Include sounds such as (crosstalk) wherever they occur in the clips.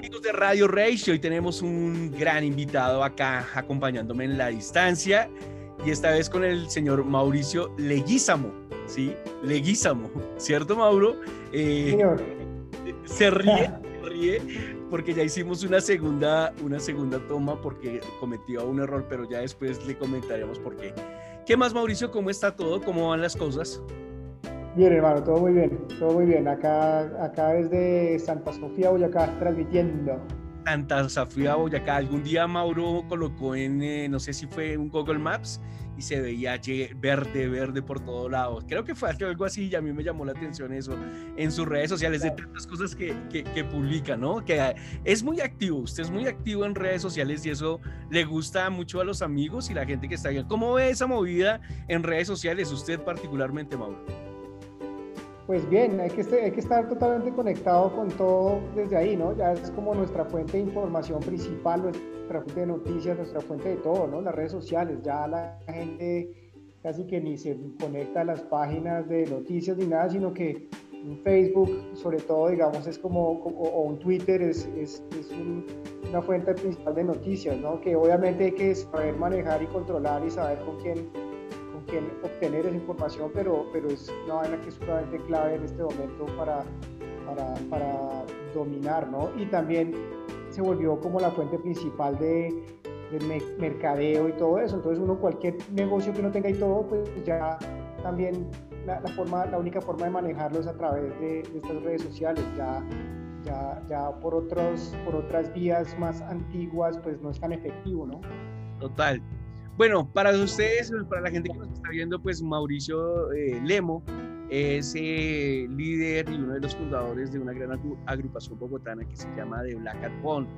gusto. ¿Qué tal amigos de Radio Rage? Hoy tenemos un gran invitado acá acompañándome en la distancia y esta vez con el señor Mauricio Leguízamo, ¿sí? Leguízamo, ¿cierto Mauro? Eh, señor. Se ríe, se ríe porque ya hicimos una segunda, una segunda toma porque cometió un error, pero ya después le comentaremos por qué. ¿Qué más Mauricio? ¿Cómo está todo? ¿Cómo van las cosas? Bien, hermano, todo muy bien, todo muy bien. Acá, acá desde Santa Sofía, Boyacá, transmitiendo. Santa Sofía, Boyacá. Algún día Mauro colocó en, eh, no sé si fue un Google Maps, y se veía verde, verde por todos lados. Creo que fue algo así y a mí me llamó la atención eso en sus redes sociales, de tantas cosas que, que, que, publica, ¿no? Que es muy activo, usted es muy activo en redes sociales y eso le gusta mucho a los amigos y la gente que está ahí. ¿Cómo ve esa movida en redes sociales, usted particularmente, Mauro? Pues bien, hay que, hay que estar totalmente conectado con todo desde ahí, ¿no? Ya es como nuestra fuente de información principal, nuestra fuente de noticias, nuestra fuente de todo, ¿no? Las redes sociales, ya la gente casi que ni se conecta a las páginas de noticias ni nada, sino que un Facebook, sobre todo, digamos, es como, o, un Twitter, es, es una fuente principal de noticias, ¿no? Que obviamente hay que saber manejar y controlar y saber con quién que obtener esa información, pero, pero es una vaina que es sumamente clave en este momento para, para, para, dominar, ¿no? Y también se volvió como la fuente principal de, mercadeo y todo eso. Entonces uno cualquier negocio que no tenga y todo, pues ya también la, forma, la única forma de manejarlo es a través de, estas redes sociales. Ya, ya, ya por, otros, por otras vías más antiguas, pues no es tan efectivo, ¿no? Total. Bueno, para ustedes, para la gente que nos está viendo, pues Mauricio eh, Lemo es eh, líder y uno de los fundadores de una gran agrupación bogotana que se llama The Black Cat Bond.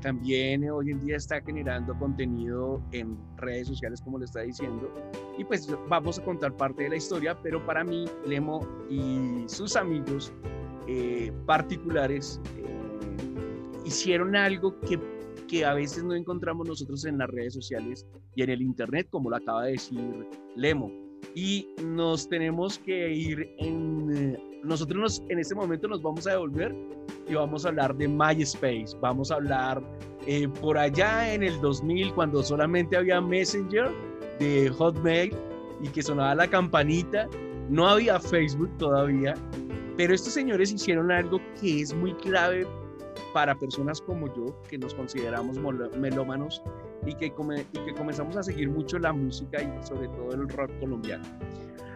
También eh, hoy en día está generando contenido en redes sociales, como le está diciendo. Y pues vamos a contar parte de la historia, pero para mí, Lemo y sus amigos particulares hicieron algo que que a veces no encontramos nosotros en las redes sociales y en el Internet, como lo acaba de decir Lemo. Y nos tenemos que ir en... Eh, nosotros nos, en este momento nos vamos a devolver y vamos a hablar de MySpace. Vamos a hablar eh, por allá en el 2000, cuando solamente había Messenger de Hotmail y que sonaba la campanita. No había Facebook todavía, pero estos señores hicieron algo que es muy clave para personas como yo, que nos consideramos melómanos y que, y que comenzamos a seguir mucho la música y sobre todo el rock colombiano.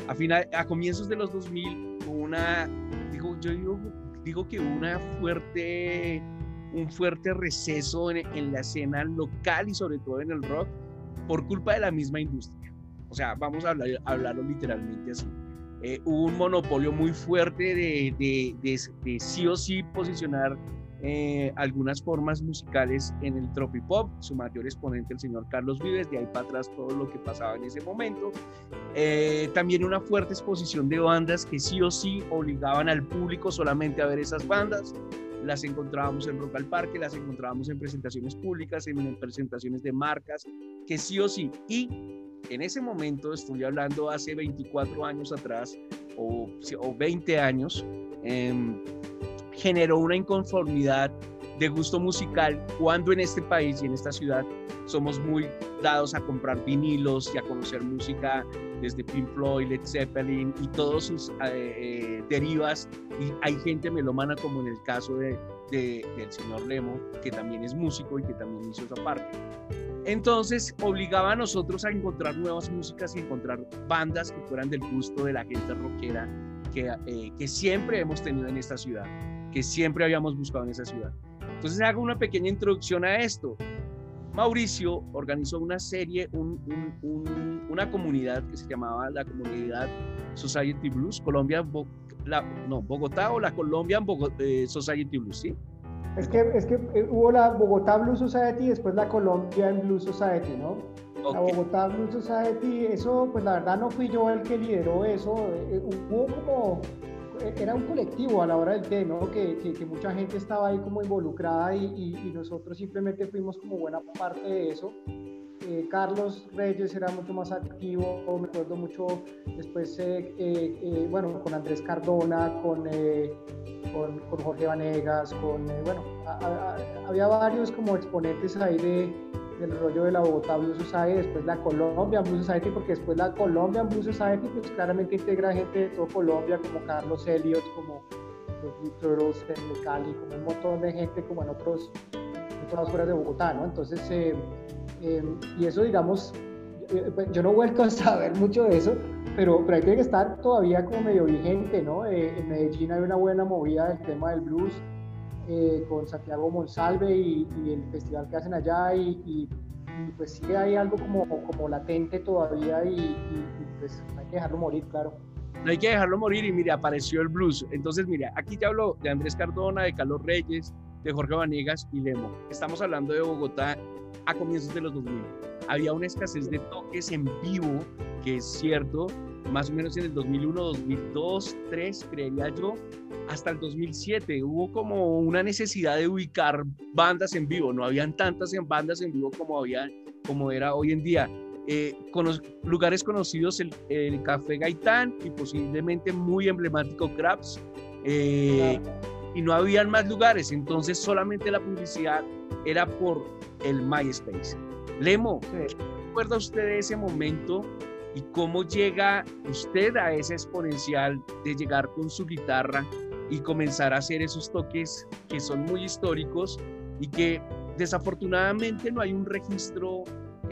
A, final, a comienzos de los 2000, una, digo, yo digo, digo que una fuerte, un fuerte receso en, en la escena local y sobre todo en el rock por culpa de la misma industria. O sea, vamos a hablar, hablarlo literalmente así. Eh, hubo un monopolio muy fuerte de, de, de, de, sí o sí posicionar eh, algunas formas musicales en el tropipop, su mayor exponente el señor Carlos Vives, de ahí para atrás todo lo que pasaba en ese momento. Eh, también una fuerte exposición de bandas que sí o sí obligaban al público solamente a ver esas bandas. Las encontrábamos en Rock al Parque, las encontrábamos en presentaciones públicas, en, presentaciones de marcas, que sí o sí. Y en ese momento, estoy hablando hace 24 años atrás o, o 20 años, eh, generó una inconformidad de gusto musical cuando en este país y en esta ciudad somos muy dados a comprar vinilos y a conocer música desde Pink Floyd, Led Zeppelin y todos sus eh, eh, derivas. Y hay gente melómana como en el caso de, del señor Lemo que también es músico y que también hizo esa parte. Entonces obligaba a nosotros a encontrar nuevas músicas y encontrar bandas que fueran del gusto de la gente rockera que, eh, que siempre hemos tenido en esta ciudad que siempre habíamos buscado en esa ciudad. Entonces hago una pequeña introducción a esto. Mauricio organizó una serie, una comunidad que se llamaba la comunidad Society Blues, Colombia, no, Bogotá o la Colombian eh, Society Blues, ¿sí? Es que, es que eh, hubo la Bogotá Blues Society y después la Colombian Blues Society, ¿no? La Bogotá Blues Society, eso, pues la verdad no fui yo el que lideró eso, eh, hubo como era un colectivo a la hora del té. Que, que, mucha gente estaba ahí como involucrada y, nosotros simplemente fuimos como buena parte de eso. eh, Carlos Reyes era mucho más activo, me acuerdo mucho después, eh, bueno, con Andrés Cardona, con, con, Jorge Vanegas, con, bueno, había varios como exponentes ahí de, del rollo de la Bogotá Blues Society, después la Colombia Blues Society, porque después la Colombia Blues Society, pues claramente integra gente de todo Colombia, como Carlos Elliot, como los Víctoros en Cali, como un montón de gente como en otros, en otras de Bogotá, ¿no? Entonces, eh, eh, y eso, digamos, eh, pues, yo no he vuelto a saber mucho de eso, pero, pero hay que estar todavía como medio vigente, ¿no? en Medellín hay una buena movida del tema del blues, con Santiago Monsalve y, el festival que hacen allá y, pues sí hay algo como, como latente todavía y, y, pues hay que dejarlo morir, claro no hay que dejarlo morir y mire, apareció el blues. Entonces, mire, aquí te hablo de Andrés Cardona, de Carlos Reyes, de Jorge Vanegas y Lemo. Estamos hablando de Bogotá a comienzos de los 2000. Había una escasez de toques en vivo, que es cierto, más o menos en el 2001, 2002, 2003, creería yo, hasta el 2007. Hubo como una necesidad de ubicar bandas en vivo. No habían tantas bandas en vivo como, había, como era hoy en día eh, con los lugares conocidos, el, Café Gaitán y posiblemente muy emblemático Crabs. Eh, y no habían más lugares, entonces solamente la publicidad era por el MySpace. Lemo, ¿qué recuerda usted de ese momento y cómo llega usted a ese exponencial de llegar con su guitarra y comenzar a hacer esos toques que son muy históricos y que desafortunadamente no hay un registro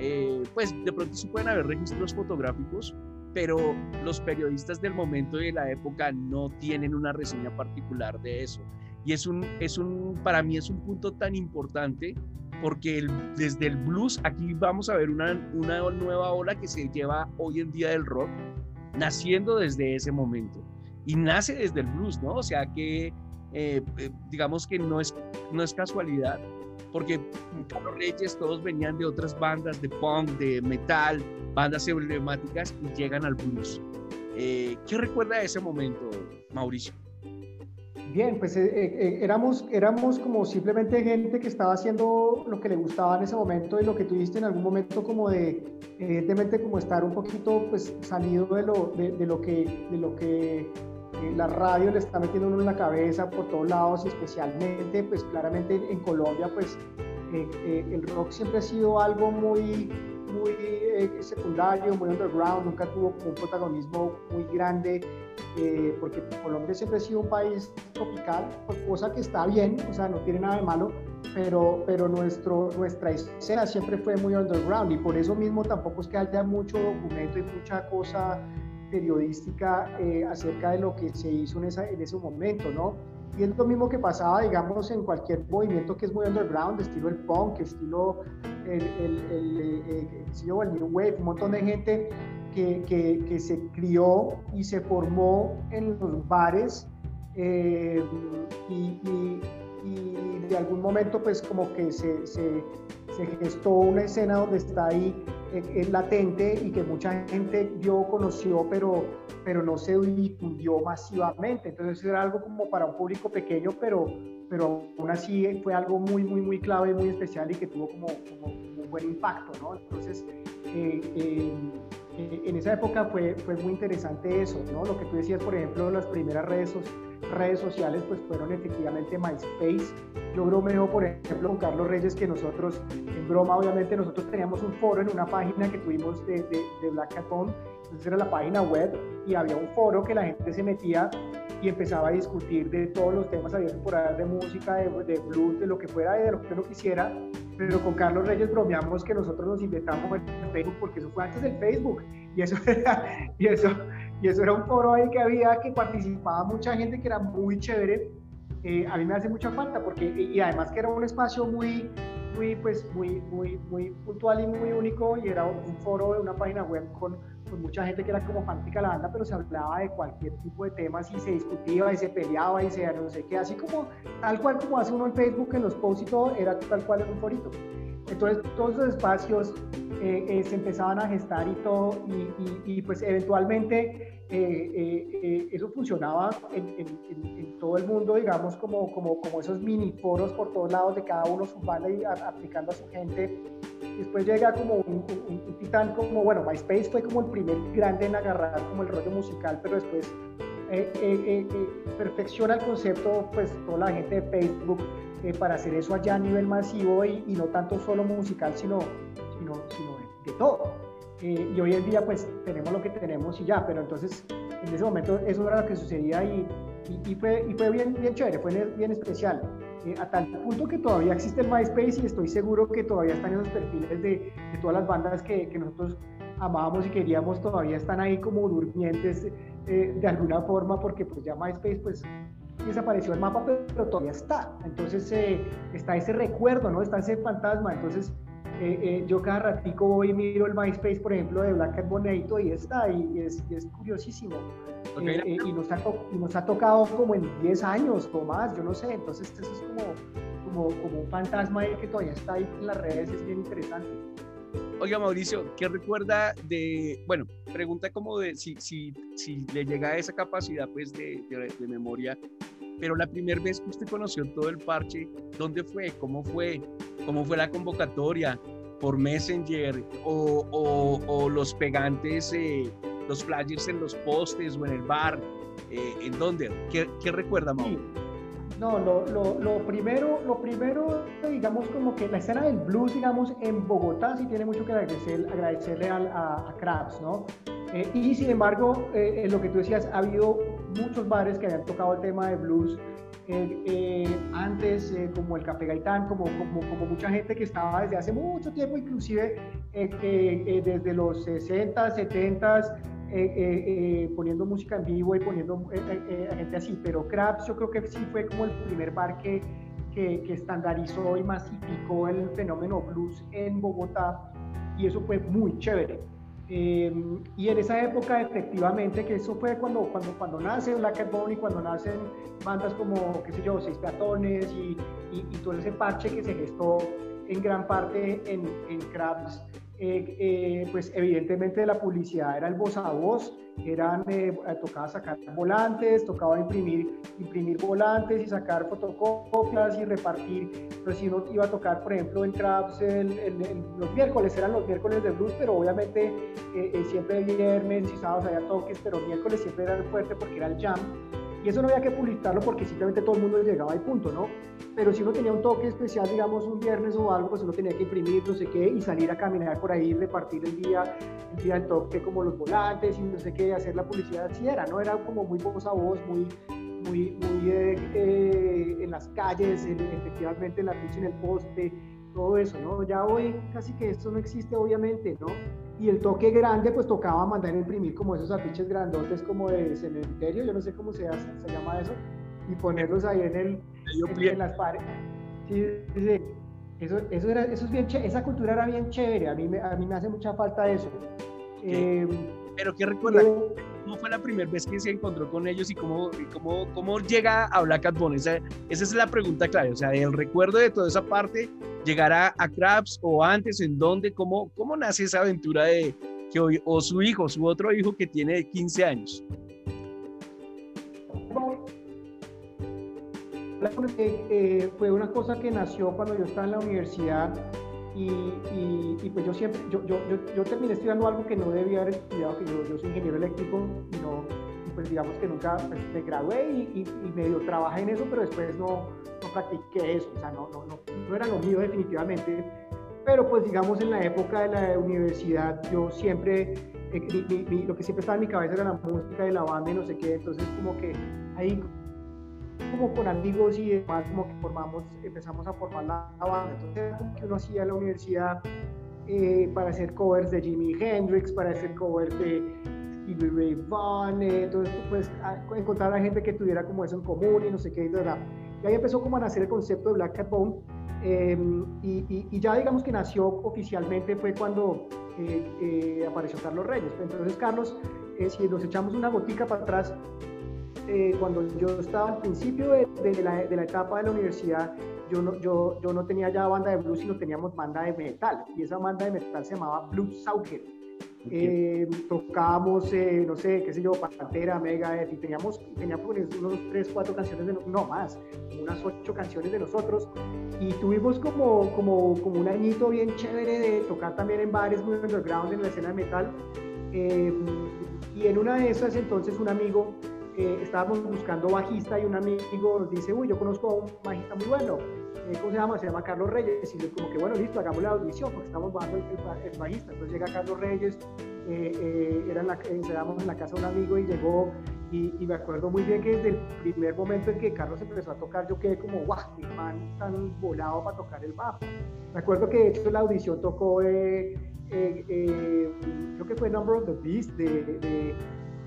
eh, pues de pronto sí pueden haber registros fotográficos, pero los periodistas del momento y de la época no tienen una reseña particular de eso. Y es un, es un, para mí es un punto tan importante porque desde el blues, aquí vamos a ver una, una nueva ola que se lleva hoy en día del rock, naciendo desde ese momento. Y nace desde el blues, ¿no? O sea que, eh, eh, digamos que no es, no es casualidad porque Carlos Reyes todos venían de otras bandas de punk, de metal, bandas emblemáticas y llegan al blues. Eh, ¿Qué recuerda de ese momento, Mauricio? Bien, pues eh, eh, éramos, éramos como simplemente gente que estaba haciendo lo que le gustaba en ese momento y lo que tuviste en algún momento como de, evidentemente como estar un poquito pues salido de lo, de, lo que, de lo que la radio le está metiendo uno en la cabeza por todos lados y especialmente, pues claramente en Colombia, pues eh, eh, el rock siempre ha sido algo muy, muy eh, secundario, muy underground, nunca tuvo un protagonismo muy grande, porque Colombia siempre ha sido un país tropical, cosa que está bien, o sea, no tiene nada de malo, pero, pero nuestro, nuestra escena siempre fue muy underground y por eso mismo tampoco es que haya mucho documento y mucha cosa periodística eh, acerca de lo que se hizo en, esa, en ese momento, ¿no? Y es lo mismo que pasaba, digamos, en cualquier movimiento que es muy underground, estilo el punk, estilo el, el, el, el New Wave, un montón de gente que, que, que, se crió y se formó en los bares eh, y, y, y, de algún momento pues como que se, se, se gestó una escena donde está ahí es latente y que mucha gente vio, conoció, pero, pero no se difundió masivamente. Entonces era algo como para un público pequeño, pero, pero aún así fue algo muy, muy, muy clave, muy especial y que tuvo como, un buen impacto, ¿no? Entonces, eh, eh, eh, en esa época fue, fue muy interesante eso, ¿no? Lo que tú decías, por ejemplo, las primeras redes sociales redes sociales pues fueron efectivamente MySpace. Yo bromeo, por ejemplo, con Carlos Reyes que nosotros, en broma obviamente, nosotros teníamos un foro en una página que tuvimos de, de, Black Cat entonces era la página web y había un foro que la gente se metía y empezaba a discutir de todos los temas por ahí, de música, de, de blues, de lo que fuera y de lo que uno quisiera. Pero con Carlos Reyes bromeamos que nosotros nos inventamos en Facebook porque eso fue antes del Facebook y eso (laughs) era, y eso, y eso era un foro ahí que había que participaba mucha gente que era muy chévere. Eh, a mí me hace mucha falta porque, y además que era un espacio muy, muy, pues, muy, muy, muy puntual y muy único y era un foro de una página web con, mucha gente que era como fanática de la banda, pero se hablaba de cualquier tipo de temas y se discutía y se peleaba y se no sé qué, así como tal cual como hace uno en Facebook en los posts y todo, era tal cual en un forito. Entonces, todos esos espacios eh, eh, se empezaban a gestar y todo, y, pues eventualmente eh, eso funcionaba en, todo el mundo, digamos, como, como, como esos mini foros por todos lados de cada uno su y aplicando a su gente. Después llega como un, un, titán como, bueno, MySpace fue como el primer grande en agarrar como el rollo musical, pero después perfecciona el concepto, pues toda la gente de Facebook para hacer eso allá a nivel masivo y, y no tanto solo musical, sino sino, de, todo. Eh, y hoy en día pues tenemos lo que tenemos y ya, pero entonces en ese momento eso era lo que sucedía y, y, fue, y fue bien, bien chévere, fue bien especial. Eh, a tal punto que todavía existe el MySpace y estoy seguro que todavía están esos perfiles de, de todas las bandas que, que, nosotros amábamos y queríamos, todavía están ahí como durmientes eh, de alguna forma porque pues ya MySpace pues desapareció el mapa, pero, todavía está. Entonces está ese recuerdo, ¿no? Está ese fantasma. Entonces eh, eh, yo cada ratico voy y miro el MySpace, por ejemplo, de Black Cat Bonito y está, y es, es curiosísimo. Eh, y, nos ha nos ha tocado como en 10 años o más, yo no sé, entonces eso es como, como, como un fantasma que todavía está ahí en las redes, es bien interesante. Oiga, Mauricio, ¿qué recuerda de, bueno, pregunta como de si, si, si le llega esa capacidad pues de, de, de memoria pero la primera vez que usted conoció todo el parche, ¿dónde fue? ¿Cómo fue? ¿Cómo fue la convocatoria? ¿Por Messenger? ¿O, o, los pegantes, eh, los flyers en los postes o en el bar? Eh, ¿En dónde? ¿Qué, qué recuerda, Mau? No, lo, lo, lo, primero, lo primero, digamos, como que la escena del blues, digamos, en Bogotá sí tiene mucho que agradecer, agradecerle a, a, a Krabs, ¿no? Eh, y sin embargo, eh, lo que tú decías, ha habido muchos bares que habían tocado el tema de blues eh, antes, como el Café Gaitán, como, como, como, mucha gente que estaba desde hace mucho tiempo, inclusive desde los 60, 70, poniendo música en vivo y poniendo a gente así. Pero Craps yo creo que sí fue como el primer bar que, que, que estandarizó y masificó el fenómeno blues en Bogotá y eso fue muy chévere. Em, y en esa época, efectivamente, que eso fue cuando, cuando, cuando nace Black Cat y cuando nacen bandas como, qué sé yo, Seis Peatones y, y, y, todo ese parche que se gestó en gran parte en, en Crabs, eh, eh, pues evidentemente la publicidad era el voz a voz, eran, eh, tocaba sacar volantes, tocaba imprimir, imprimir volantes y sacar fotocopias y repartir. Entonces, si uno iba a tocar, por ejemplo, en Crabs los miércoles, eran los miércoles de blues, pero obviamente siempre viernes y sábados había toques, pero miércoles siempre era el fuerte porque era el jam. Y eso no había que publicitarlo porque simplemente todo el mundo llegaba al punto, ¿no? Pero si uno tenía un toque especial, digamos un viernes o algo, pues uno tenía que imprimir no sé qué y salir a caminar por ahí, repartir el día, el día del toque como los volantes y no sé qué, hacer la publicidad, así era, ¿no? Era como muy voz a voz, muy, muy, muy eh, eh, en las calles, efectivamente en la ficha, en el poste, todo eso, ¿no? Ya hoy casi que esto no existe, obviamente, ¿no? Y el toque grande pues tocaba mandar imprimir como esos afiches grandotes como de cementerio, yo no sé cómo se, se llama eso, y ponerlos ahí en, el, en, las paredes. Sí, sí, Eso, eso, era, eso es bien esa cultura era bien chévere, a mí me, a mí me hace mucha falta eso. Eh, Pero ¿qué recuerda? ¿Cómo fue la primera vez que se encontró con ellos y cómo, cómo, cómo llega a Black Cat Esa, esa es la pregunta clave, o sea, el recuerdo de toda esa parte llegará a Krabs o antes, en dónde, cómo, cómo nace esa aventura de que hoy, o su hijo, su otro hijo que tiene 15 años. Eh, fue una cosa que nació cuando yo estaba en la universidad y, pues yo siempre, yo, yo, yo, terminé estudiando algo que no debía haber estudiado, que yo, yo soy ingeniero eléctrico y no, pues digamos que nunca pues, me gradué y, medio trabajé en eso, pero después no, no practiqué eso, o sea, no, no, no, era lo mío definitivamente. Pero pues digamos en la época de la universidad yo siempre, eh, lo que siempre estaba en mi cabeza era la música de la banda y no sé qué, entonces como que ahí como con amigos y demás como que formamos, empezamos a formar la, banda, entonces como que uno hacía en la universidad eh, para hacer covers de Jimi Hendrix, para hacer covers de y Ray Vaughan, entonces pues encontrar a gente que tuviera como eso en común y no sé qué, y, y ahí empezó como a nacer el concepto de Black Cat Bone, em, y, y, ya digamos que nació oficialmente fue cuando eh, eh, apareció Carlos Reyes. Entonces Carlos, eh, si nos echamos una gotica para atrás, cuando yo estaba al principio de, de, la, de, la, etapa de la universidad, yo no, yo, yo no tenía ya banda de blues, sino teníamos banda de metal. Y esa banda de metal se llamaba Blues Sauger. Eh, tocábamos, eh, no sé, qué sé yo, Pantera, Mega, y teníamos, teníamos unos 3, 4 canciones, de, no más, unas 8 canciones de nosotros. Y tuvimos como, como, como un añito bien chévere de tocar también en bares muy underground en la escena de metal. Eh, y en una de esas, entonces, un amigo, estábamos buscando bajista y un amigo nos dice, uy, yo conozco a un bajista muy bueno eh, ¿cómo se llama? Se llama Carlos Reyes. Y yo como que, bueno, listo, hagamos la audición porque estamos bajando el, el, bajista. Entonces llega Carlos Reyes, eh, eh, era en la, en la casa de un amigo y llegó y, me acuerdo muy bien que desde el primer momento en que Carlos empezó a tocar, yo quedé como, guau, qué man tan volado para tocar el bajo. Me acuerdo que de hecho la audición tocó, creo que fue Number of the Beast de, de,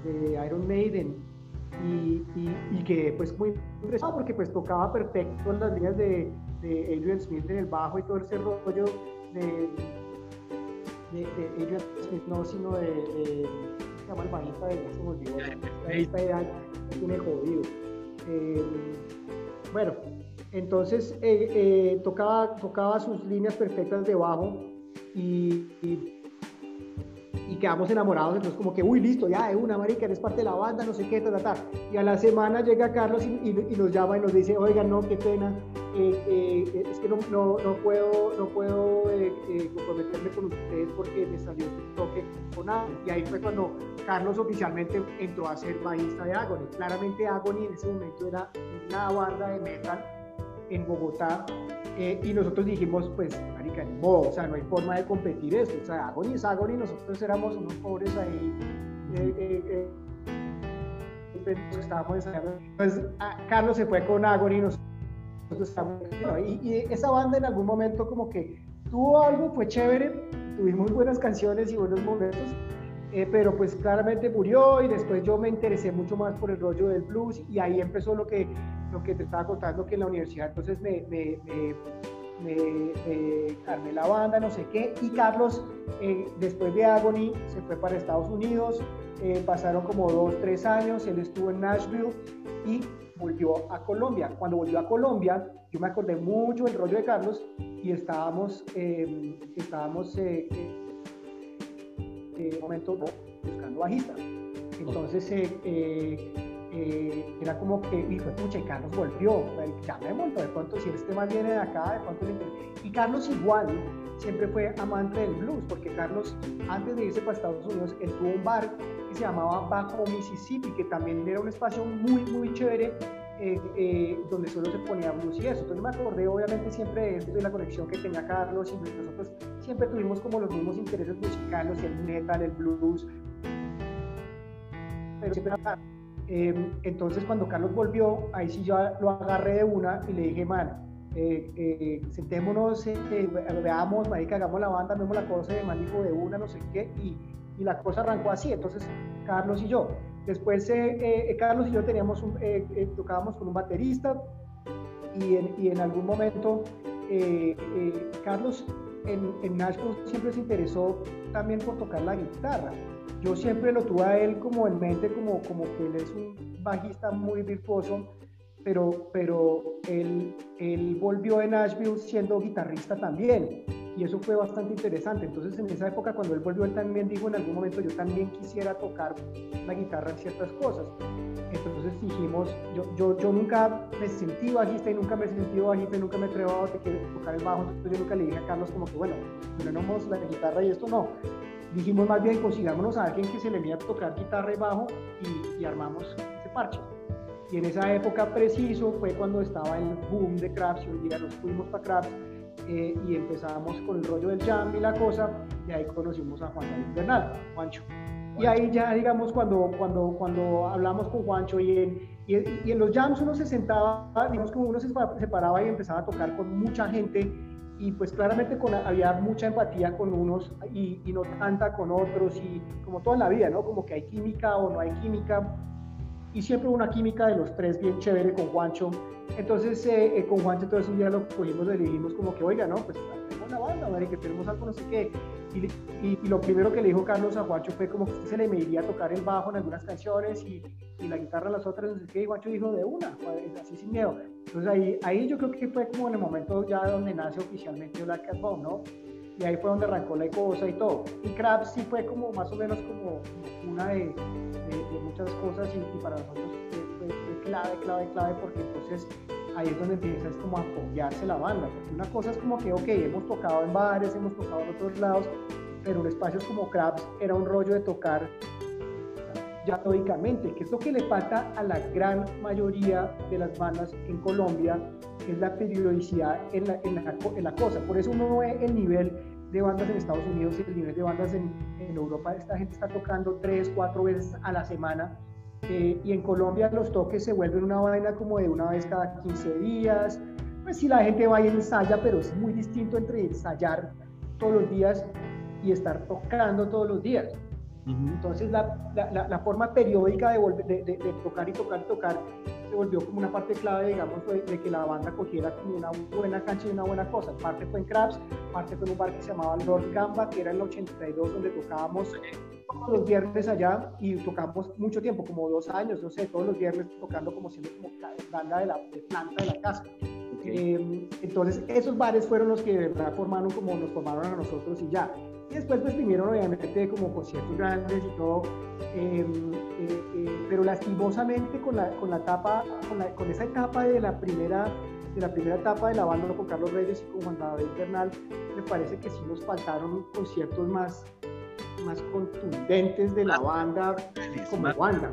de Iron Maiden y, y, que pues muy impresionado porque pues tocaba perfecto las líneas de, de, Adrian Smith en el bajo y todo ese rollo de, de, Adrian Smith, no, sino de, de se llama el bajista de me olvidó, bajista de tiene jodido. Eh, bueno, entonces eh, eh, tocaba, tocaba sus líneas perfectas de bajo y, y y quedamos enamorados, entonces como que, uy, listo, ya de una, marica, eres parte de la banda, no sé qué, ta, ta, Y a la semana llega Carlos y, y, nos llama y nos dice, oiga, no, qué pena, eh, eh, es que no, no, no puedo, no puedo eh, comprometerme con ustedes porque me salió un toque con Agony. Y ahí fue cuando Carlos oficialmente entró a ser bajista de Agony. Claramente Agony en ese momento era una banda de metal en Bogotá eh, y nosotros dijimos, pues, marica, ni modo, o sea, no hay forma de competir esto. O sea, Agony es Agony, nosotros éramos unos pobres ahí. Eh, eh, eh estábamos. Pues, Carlos se fue con Agony, nosotros estábamos. Y, y esa banda en algún momento, como que tuvo algo, fue chévere, tuvimos buenas canciones y buenos momentos. Pero pues claramente murió y después yo me interesé mucho más por el rollo del blues y ahí empezó lo que lo que te estaba contando que en la universidad entonces me, me, me, la banda, no sé qué, y Carlos eh, después de Agony se fue para Estados Unidos, eh, pasaron como dos, tres años, él estuvo en Nashville y volvió a Colombia. Cuando volvió a Colombia, yo me acordé mucho del rollo de Carlos y estábamos, eh, estábamos momento buscando bajista. Entonces, eh, era como que, hijo, pucha, y Carlos volvió, llamémoslo, de pronto si este viene de acá, de pronto Y Carlos igual, siempre fue amante del blues, porque Carlos, antes de irse para Estados Unidos, él tuvo un bar que se llamaba Bajo Mississippi, que también era un espacio muy, muy chévere, eh, eh, donde solo se ponía blues y eso. Entonces me acordé obviamente siempre de esto, de la conexión que tenía Carlos y nosotros siempre tuvimos como los mismos intereses musicales, el metal, el blues, pero siempre Em, entonces cuando Carlos volvió, ahí sí yo lo agarré de una y le dije, man, eh, eh, sentémonos, eh, veamos, marica, hagamos la banda, vemos la cosa de manico de una, no sé qué, y, y, la cosa arrancó así, entonces Carlos y yo. Después Carlos y yo teníamos tocábamos con un baterista y en, y en algún momento Carlos en, en Nashville siempre se interesó también por tocar la guitarra. Yo siempre lo tuve a él como en mente, como, como que él es un bajista muy virtuoso, pero, pero él, él volvió en Nashville siendo guitarrista también, y eso fue bastante interesante. Entonces, en esa época, cuando él volvió, él también dijo en algún momento, yo también quisiera tocar la guitarra en ciertas cosas. Entonces dijimos, yo, yo, yo nunca me sentí bajista y nunca me sentí bajista y nunca me atrevo a tocar el bajo, entonces yo nunca le dije a Carlos como que, bueno, tenemos la guitarra y esto no dijimos más bien consigámonos a alguien que se le mía a tocar guitarra y bajo y, armamos ese parche. Y en esa época preciso fue cuando estaba el boom de Crafts y un día nos fuimos para Crafts eh, y empezamos con el rollo del jam y la cosa y ahí conocimos a Juan David Bernal, Juancho. Y ahí ya, digamos, cuando, cuando, cuando hablamos con Juancho y en, y, en los jams uno se sentaba, digamos como uno se separaba y empezaba a tocar con mucha gente y pues claramente con, había mucha empatía con unos y, y, no tanta con otros y como toda la vida, ¿no? Como que hay química o no hay química y siempre una química de los tres bien chévere con Juancho. Entonces eh, eh, con Juancho todo un día lo cogimos, le dijimos como que, oiga, no, pues tenemos una banda, que tenemos algo, no sé qué. Y, y, lo primero que le dijo Carlos a Juancho fue como que se le mediría a tocar el bajo en algunas canciones y, y la guitarra en las otras, no sé qué, y Juancho dijo de una, así sin miedo. Entonces ahí, ahí yo creo que fue como en el momento ya donde nace oficialmente Black Cat Bone, ¿no? Y ahí fue donde arrancó la cosa y todo. Y Krabs sí fue como más o menos como, una de, de, muchas cosas y, para nosotros fue, fue, clave, clave, clave porque entonces ahí es donde empieza es como a apoyarse la banda. Porque una cosa es como que, ok, hemos tocado en bares, hemos tocado en otros lados, pero en espacios como Krabs era un rollo de tocar ya que es lo que le falta a la gran mayoría de las bandas en Colombia, es la periodicidad en la, en la, en la cosa. Por eso uno ve el nivel de bandas en Estados Unidos y el nivel de bandas en, en Europa. Esta gente está tocando tres, cuatro veces a la semana. Eh, y en Colombia los toques se vuelven una vaina como de una vez cada 15 días. Pues si la gente va y ensaya, pero es muy distinto entre ensayar todos los días y estar tocando todos los días. Entonces la, la, la, forma periódica de, de, de, tocar y tocar y tocar se volvió como una parte clave, digamos, de, que la banda cogiera como una buena cancha y una buena cosa. Parte fue en Crabs, parte fue en un bar que se llamaba Lord Gamba, que era en el 82, donde tocábamos todos los viernes allá y tocamos mucho tiempo, como dos años, no sé, todos los viernes tocando como siendo como banda de la de planta de la casa. Em, entonces, esos bares fueron los que de verdad formaron como nos formaron a nosotros y ya. Y después pues vinieron obviamente como conciertos grandes y todo, em, eh, eh, pero lastimosamente con la, con la etapa, con, la, con, esa etapa de la primera de la primera etapa de la banda con Carlos Reyes y con Juan David Bernal, me parece que sí nos faltaron conciertos más, más contundentes de la banda como más, banda.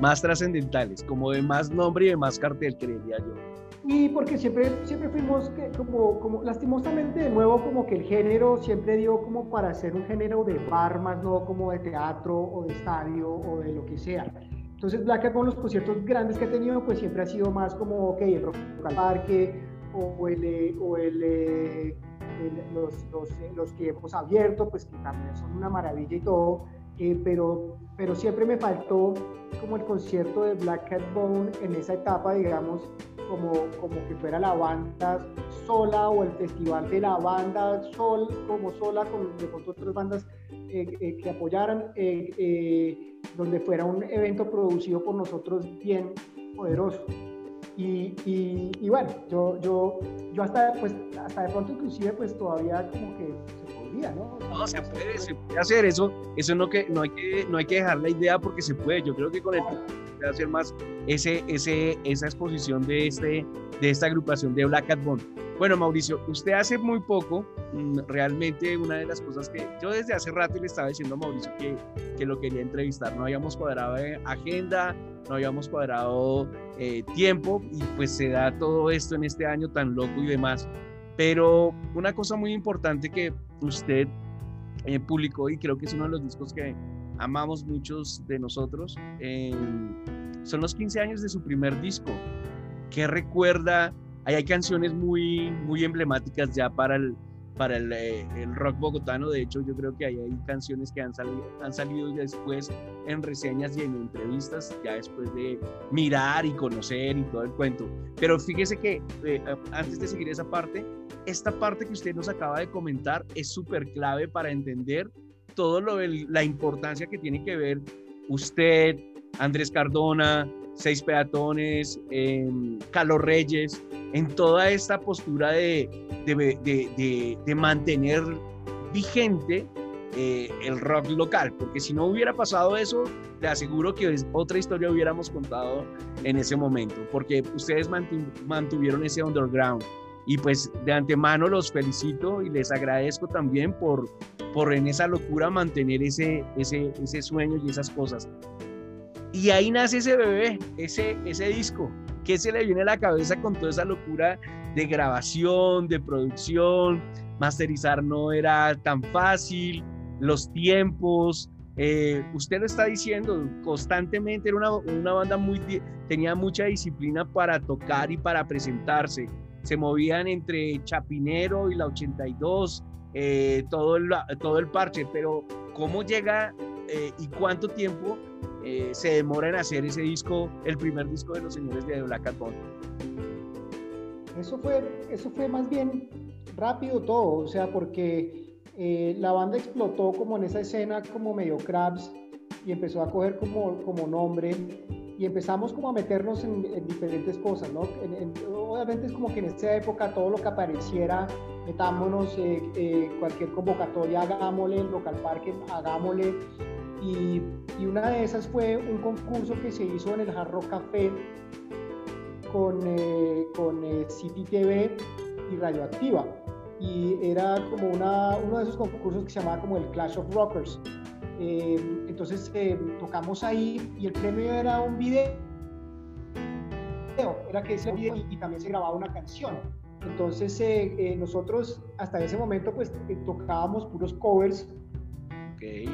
Más trascendentales, como de más nombre y de más cartel, creería yo y porque siempre, siempre fuimos que, como, como, lastimosamente de nuevo, como que el género siempre dio como para ser un género de bar, más no como de teatro o de estadio o de lo que sea. Entonces Black con los conciertos grandes que ha tenido, pues siempre ha sido más como, ok, el rock al parque o el, o el, los, los, los, que hemos abierto, pues que también son una maravilla y todo, eh, pero, pero siempre me faltó como el concierto de Black Cat Bone en esa etapa, digamos, como, como que fuera la banda sola o el festival de la banda sol, como sola con de otras bandas eh, eh, que apoyaran, eh, donde fuera un evento producido por nosotros bien poderoso. Y, y, bueno, yo, yo, yo hasta, pues, hasta de pronto inclusive pues todavía como que se podría, ¿no? No, se puede, se puede hacer eso, eso no, que, no, hay que, no hay que dejar la idea porque se puede, yo creo que con el hacer más ese, ese, esa exposición de, este, de esta agrupación de Black Cat Bond. Bueno, Mauricio, usted hace muy poco, mm, realmente una de las cosas que yo desde hace rato le estaba diciendo a Mauricio que, que lo quería entrevistar, no habíamos cuadrado agenda, no habíamos cuadrado eh, tiempo y pues se da todo esto en este año tan loco y demás. Pero una cosa muy importante que usted eh, publicó y creo que es uno de los discos que amamos muchos de nosotros. son los 15 años de su primer disco. ¿Qué recuerda? Ahí hay canciones muy, muy emblemáticas ya para el, para eh, el, rock bogotano. De hecho, yo creo que ahí hay canciones que han salido, han salido después en reseñas y en entrevistas, ya después de mirar y conocer y todo el cuento. Pero fíjese que eh, antes de seguir esa parte, esta parte que usted nos acaba de comentar es súper clave para entender todo lo de la importancia que tiene que ver usted, Andrés Cardona, Seis Peatones, eh, Carlos Reyes, en toda esta postura de, de, de, mantener vigente eh, el rock local, porque si no hubiera pasado eso, te aseguro que otra historia hubiéramos contado en ese momento, porque ustedes mantuvieron ese underground. Y pues de antemano los felicito y les agradezco también por, por en esa locura mantener ese, ese, ese sueño y esas cosas. Y ahí nace ese bebé, ese, ese disco. ¿Qué se le viene a la cabeza con toda esa locura de grabación, de producción? Masterizar no era tan fácil, los tiempos. Eh, usted lo está diciendo constantemente, era una, una banda muy, tenía mucha disciplina para tocar y para presentarse. Se movían entre Chapinero y la 82, eh, todo, el, todo el parche, pero ¿cómo llega eh, y cuánto tiempo eh, se demora en hacer ese disco, el primer disco de los señores de Black Cat Eso fue, eso fue más bien rápido todo, o sea, porque la banda explotó como en esa escena como medio Crabs y empezó a coger como, como nombre y empezamos como a meternos en, diferentes cosas, ¿no? obviamente es como que en esta época todo lo que apareciera, metámonos, eh, eh, cualquier convocatoria, hagámosle, el local parque, hagámosle. Y, y, una de esas fue un concurso que se hizo en el Jarro Café con, eh, con City TV y Radioactiva. Y era como una, uno de esos concursos que se llamaba como el Clash of Rockers eh, entonces eh, tocamos ahí y el premio era un video, era que ese video y, también se grababa una canción. Entonces eh, nosotros hasta ese momento pues tocábamos puros covers y,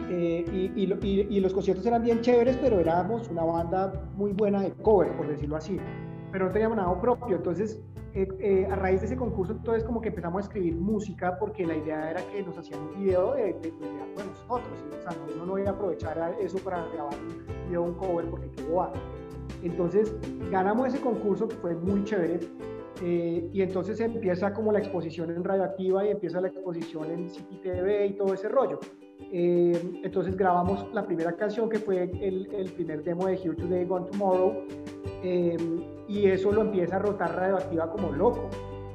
y, los conciertos eran bien chéveres, pero éramos una banda muy buena de cover, por decirlo así. Pero no teníamos nada propio. Entonces eh, eh, a raíz de ese concurso, entonces como que empezamos a escribir música porque la idea era que nos hacían un video de, de, nosotros. O sea, no, no voy a aprovechar eso para grabar un video, un cover porque qué va. Entonces ganamos ese concurso que fue muy chévere. Eh, y entonces empieza como la exposición en Radioactiva y empieza la exposición en City TV y todo ese rollo. Entonces grabamos la primera canción que fue el, primer demo de Here Today, Gone Tomorrow y eso lo empieza a rotar radioactiva como loco.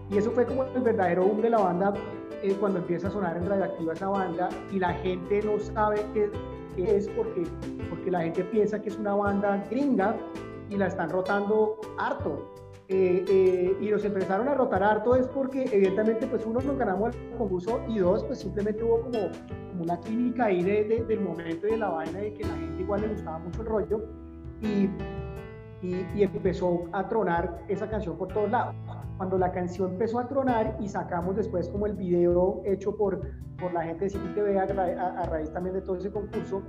Y eso fue como el verdadero boom de la banda eh, cuando empieza a sonar en radioactiva esa banda y la gente no sabe qué, es porque, porque la gente piensa que es una banda gringa y la están rotando harto. Eh, eh, y nos empezaron a rotar harto es porque evidentemente pues uno nos ganamos el concurso y dos pues simplemente hubo como, como una clínica ahí de, del momento y de la vaina de que la gente igual le gustaba mucho el rollo y y, empezó a tronar esa canción por todos lados. Cuando la canción empezó a tronar y sacamos después como el video hecho por, por la gente de City TV a, a, raíz también de todo ese concurso,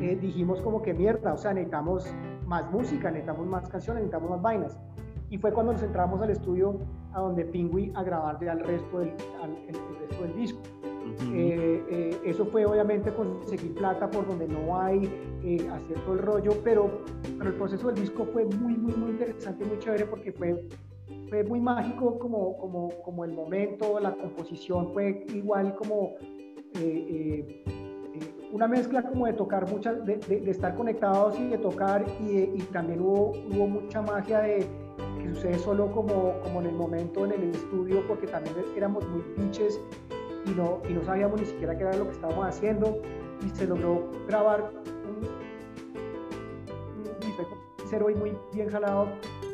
eh, dijimos como que mierda, o sea, necesitamos más música, necesitamos más canciones, necesitamos más vainas. Y fue cuando nos entramos al estudio a donde Pingui a grabar al resto del, el resto del disco. Eh, eh, eso fue obviamente conseguir plata por donde no hay, eh, hacer todo el rollo, pero, pero el proceso del disco fue muy, muy, muy interesante, muy chévere porque fue, fue muy mágico como, como, como el momento, la composición fue igual como una mezcla como de tocar muchas, de, de, estar conectados y de tocar y, y, también hubo, hubo mucha magia de que sucede solo como, como en el momento en el estudio porque también éramos muy pinches y no, y no sabíamos ni siquiera qué era lo que estábamos haciendo y se logró grabar un, cero y muy bien jalado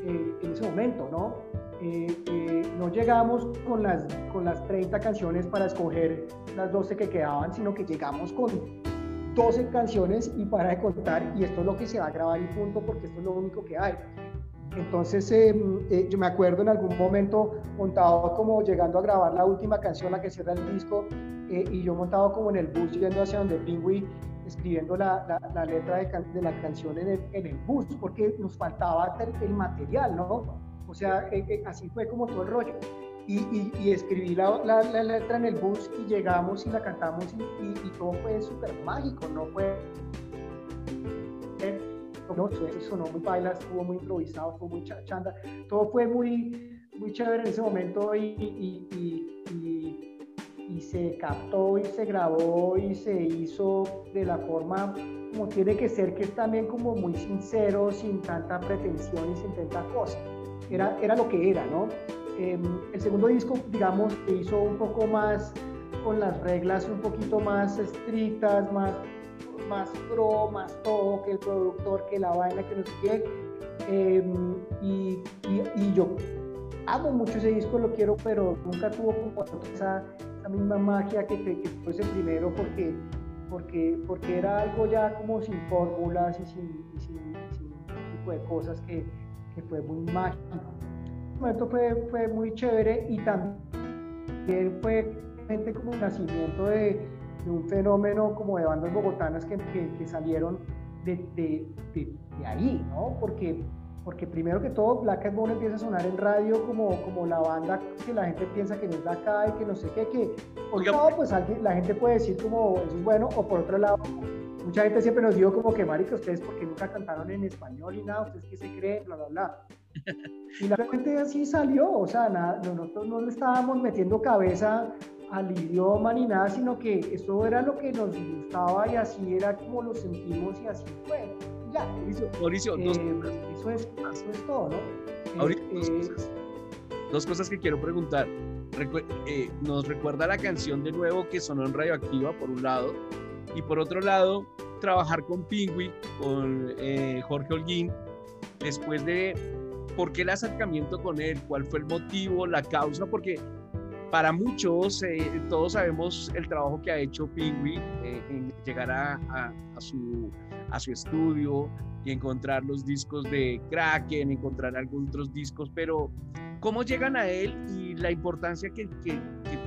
eh, en ese momento, ¿no? Eh, eh, no llegamos con las, con las 30 canciones para escoger las 12 que quedaban, sino que llegamos con 12 canciones y para de contar y esto es lo que se va a grabar y punto porque esto es lo único que hay. Entonces, em, eh, yo me acuerdo en algún momento montado como llegando a grabar la última canción, la que cierra el disco, eh, y yo montado como en el bus yendo hacia donde Pingui, escribiendo la, la, letra de, la canción en el, en el, bus, porque nos faltaba el material, ¿no? O sea, eh, así fue como todo el rollo. Y, y, escribí la, la, letra en el bus y llegamos y la cantamos y, y todo fue súper mágico, ¿no? Fue no, sonó muy baila, estuvo muy improvisado, estuvo muy chanda, todo fue muy, muy chévere en ese momento y, y, y, y, se captó y se grabó y se hizo de la forma como tiene que ser, que es también como muy sincero, sin tanta pretensión y sin tanta cosa. Era, era lo que era, ¿no? Em, el segundo disco, digamos, se hizo un poco más con las reglas un poquito más estrictas, más más pro, más todo, que el productor, que la vaina, que no sé. Em, y, y, yo amo mucho ese disco, lo quiero, pero nunca tuvo como esa, esa misma magia que, que, fue ese primero, porque, porque, porque era algo ya como sin fórmulas y sin, tipo de cosas que, que fue muy mágico. El momento fue, fue muy chévere y también fue como un nacimiento de, de un fenómeno como de bandas bogotanas que, que, salieron de, de, de, ahí, ¿no? Porque, porque primero que todo Black and Bone empieza a sonar en radio como, como la banda que la gente piensa que no es de acá y que no sé qué, que por un lado pues alguien, la gente puede decir como eso es bueno, o por otro lado mucha gente siempre nos dijo como que marica ustedes porque nunca cantaron en español y nada, ustedes qué se creen, bla, bla, bla. (laughs) Y la gente así salió, o sea, nada, nosotros no le estábamos metiendo cabeza al idioma ni nada, sino que eso era lo que nos gustaba y así era como lo sentimos y así fue. ya. Mauricio, dos eh, Eso es, eso es todo, ¿no? Mauricio, dos, cosas, dos cosas que quiero preguntar. nos recuerda la canción de nuevo que sonó en Radioactiva, por un lado, y por otro lado, trabajar con Pingui, con Jorge Holguín, después de por qué el acercamiento con él, cuál fue el motivo, la causa, porque para muchos, eh, todos sabemos el trabajo que ha hecho Pingui eh, en llegar a, su, a su estudio y encontrar los discos de Kraken, encontrar algunos otros discos, pero ¿cómo llegan a él y la importancia que, que,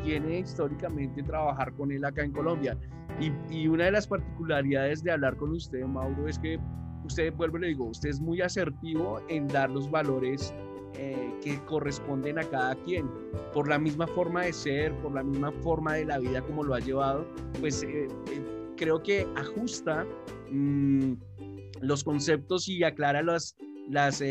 tiene históricamente trabajar con él acá en Colombia? Y, y, una de las particularidades de hablar con usted, Mauro, es que usted, vuelvo le digo, usted es muy asertivo en dar los valores eh, que corresponden a cada quien. Por la misma forma de ser, por la misma forma de la vida como lo ha llevado, pues eh, eh, creo que ajusta mm, los conceptos y aclara las, las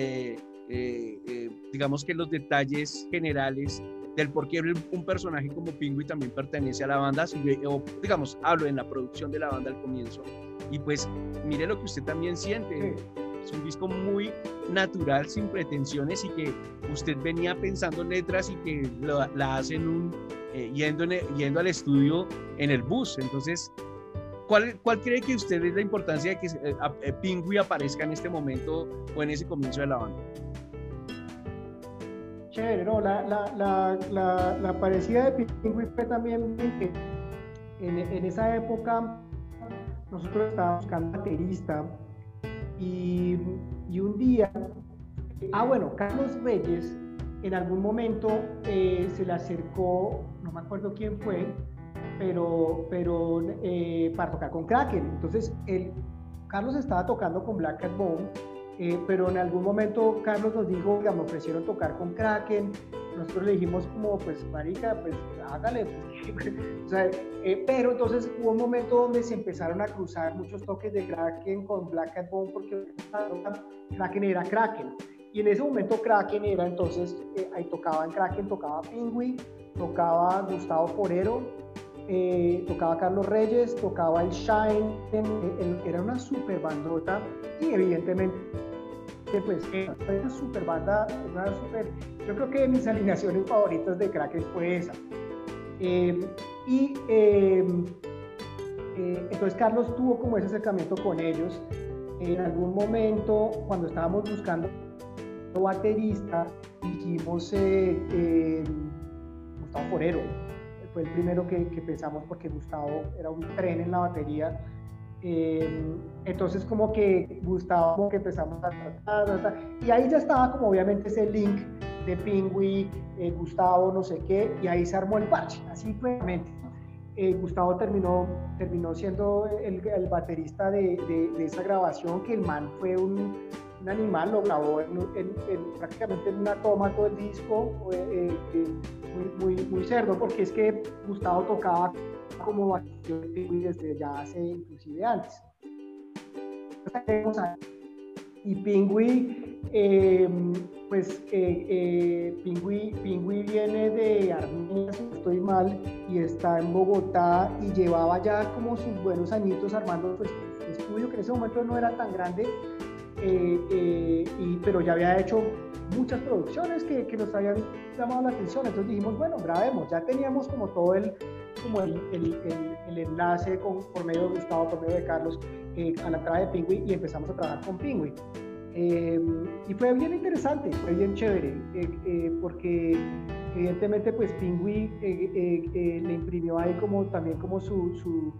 digamos que los detalles generales del por qué un personaje como Pingui también pertenece a la banda, o digamos, hablo en la producción de la banda al comienzo. Y pues mire lo que usted también siente. Es un disco muy natural, sin pretensiones y que usted venía pensando en letras y que la hacen un, eh, yendo, yendo al estudio en el bus. Entonces, ¿cuál, ¿cuál cree que usted es la importancia de que eh, eh, Pingui aparezca en este momento o en ese comienzo de la banda? Chévere, no, la, la, la, la, parecida de Pingui fue también que en, en esa época nosotros estábamos buscando baterista y, y, un día, ah bueno, Carlos Reyes en algún momento eh, se le acercó, no me acuerdo quién fue, pero, pero eh, para tocar con Kraken. Entonces, él, Carlos estaba tocando con Black Cat Bone, eh, pero en algún momento Carlos nos dijo, que me ofrecieron tocar con Kraken, nosotros le dijimos como, pues, marica, pues, hágale, pues, (laughs) eh, pero entonces hubo un momento donde se empezaron a cruzar muchos toques de Kraken con Black Cat Bone, porque Kraken era Kraken, y en ese momento Kraken era entonces, eh, ahí tocaban Kraken, tocaba Pingui, tocaba Gustavo Forero, eh, tocaba Carlos Reyes, tocaba el Shine, era una super bandota y evidentemente pues una super banda, una super, yo creo que mis alineaciones favoritas de Kraken fue esa. Em, y em, eh, entonces Carlos tuvo como ese acercamiento con ellos. En algún momento, cuando estábamos buscando baterista, dijimos eh, em, Gustavo Forero. Fue el primero que, que pensamos porque Gustavo era un tren en la batería Em, entonces como que Gustavo, como que empezamos a tratar, y ahí ya estaba como obviamente ese link de Pingui, eh, Gustavo, no sé qué, y ahí se armó el parche, así fue. Eh, Gustavo terminó, terminó siendo el, el baterista de, de, esa grabación, que el man fue un, un animal, lo grabó en, prácticamente en una toma todo el disco, eh, muy, muy, muy cerdo, porque es que Gustavo tocaba como desde ya hace inclusive antes. Y Pingui, em, pues eh, eh, viene de Armenia, si estoy mal, y está en Bogotá y llevaba ya como sus buenos añitos armando pues, estudio, que en ese momento no era tan grande, eh, eh, y, pero ya había hecho muchas producciones que, que, nos habían llamado la atención. Entonces dijimos, bueno, grabemos. Ya teníamos como todo el, como el, el, el, enlace con, por medio de Gustavo, por medio de Carlos, eh, a la entrada de Pingui y empezamos a trabajar con Pingui. Em, y fue bien interesante, fue bien chévere, eh, eh, porque evidentemente pues Pingui le imprimió ahí como también como su, su,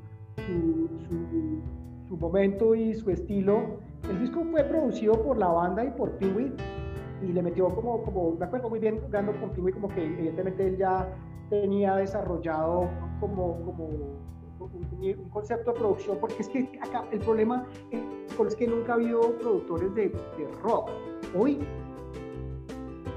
su, su, momento y su estilo. El disco fue producido por la banda y por Pingui y le metió como, como me acuerdo muy bien jugando con Pingui como que evidentemente él ya tenía desarrollado como, como un, concepto de producción, porque es que acá el problema es que nunca ha habido productores de, rock. Hoy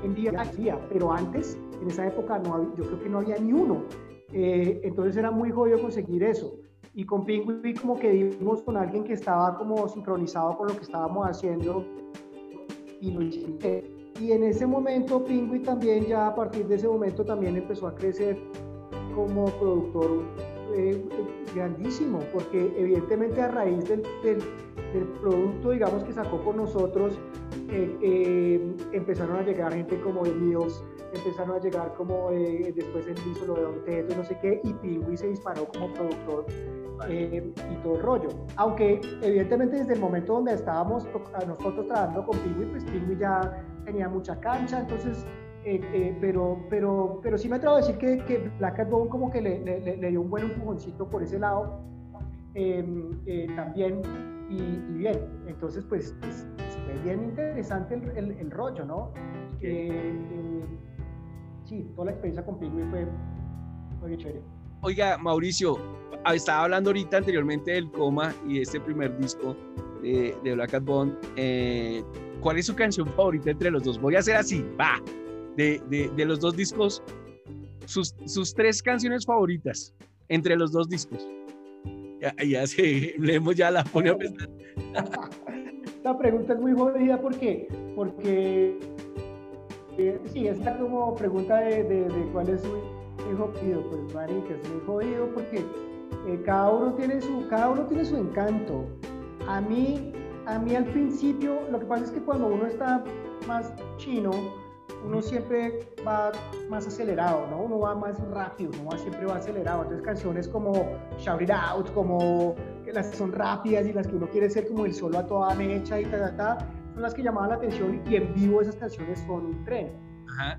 en día había, pero antes, en esa época, no yo creo que no había ni uno. Eh, entonces era muy jodido conseguir eso. Y con Pingui como que dimos con alguien que estaba como sincronizado con lo que estábamos haciendo y lo hicimos y en ese momento Pingui también ya a partir de ese momento también empezó a crecer como productor, eh, grandísimo, porque evidentemente a raíz del, del, producto, digamos, que sacó con nosotros, eh, eh, empezaron a llegar gente como Mills, empezaron a llegar como después él hizo lo de Don Teto, no sé qué, y Pingui se disparó como productor y todo el rollo. Aunque evidentemente desde el momento donde estábamos nosotros trabajando con Pingui, pues Pingui ya tenía mucha cancha, entonces eh, eh, pero, pero, pero sí me atrevo a decir que, que Black Cat Bone como que le, le, dio un buen empujoncito por ese lado em, eh, también y, bien. Entonces, pues, pues, fue bien interesante el, el, rollo, ¿no? sí, toda la experiencia con Pingüi fue, muy chévere. Oiga, Mauricio, estaba hablando ahorita anteriormente del coma y de este primer disco de, de Black Cat Bone. ¿Cuál es su canción favorita entre los dos? Voy a hacer así, va de, de, los dos discos, sus, sus, tres canciones favoritas entre los dos discos. Ya, ya (laughs) se, leemos ya la pone a pensar. La pregunta es muy jodida porque, porque eh, sí, esta como pregunta de, de, de, cuál es su hijo pido, pues marica, es muy jodido porque eh, cada uno tiene su, cada uno tiene su encanto. A mí, a mí al principio, lo que pasa es que cuando uno está más chino, uno siempre va más acelerado, ¿no? Uno va más rápido, uno va, siempre va acelerado. Entonces canciones como Shout It Out, como las que son rápidas y las que uno quiere ser como el solo a toda mecha y ta, ta, ta, son las que llamaban la atención y en vivo esas canciones son un tren.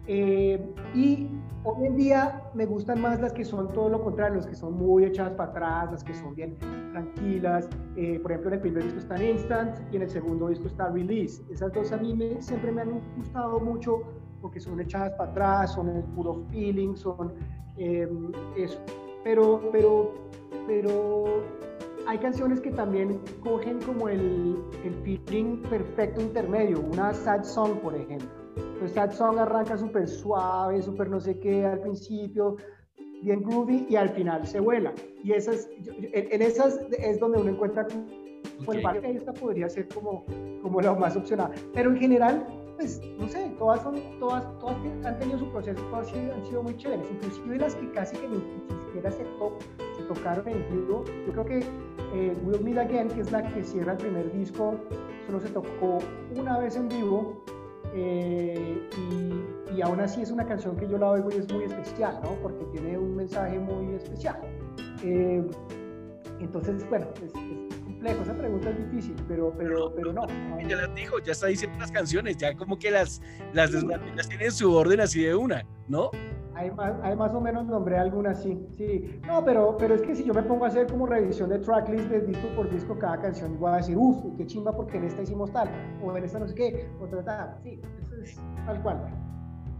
Eh, y hoy en día me gustan más las que son todo lo contrario, las que son muy echadas para atrás, las que son bien tranquilas. Eh, por ejemplo, en el primer disco está Instant y en el segundo disco está Release. Esas dos a mí me, siempre me han gustado mucho porque son echadas para atrás, son el puro feeling, son eh, eso. Pero, pero, pero hay canciones que también cogen como el, el feeling perfecto intermedio, una sad song, por ejemplo. Pues sad song arranca súper suave, súper no sé qué al principio, bien groovy y al final se vuela. Y esas, en, esas es donde uno encuentra, pues okay. esta podría ser como, como la más opcional. Pero en general, pues, no sé, todas, son, todas, todas han tenido su proceso, todas han sido muy chéveres, inclusive las que casi que ni, siquiera se, se, tocaron en vivo. Yo creo que eh, Will Meet Again, que es la que cierra el primer disco, solo se tocó una vez en vivo. Eh, y, y, aún así es una canción que yo la oigo y es muy especial, ¿no? Porque tiene un mensaje muy especial. Eh, entonces, bueno, es, esa pregunta es difícil, pero, pero, pero no. Ya las dijo, ya está diciendo las canciones, ya como que las, las, las tienen su orden así de una, ¿no? Hay más, hay más o menos nombré algunas, sí, sí. No, pero, pero es que si yo me pongo a hacer como revisión de tracklist de disco por disco cada canción, voy a decir, uff, qué chimba porque en esta hicimos tal, o en esta no sé qué, o tal, Sí, eso es tal cual.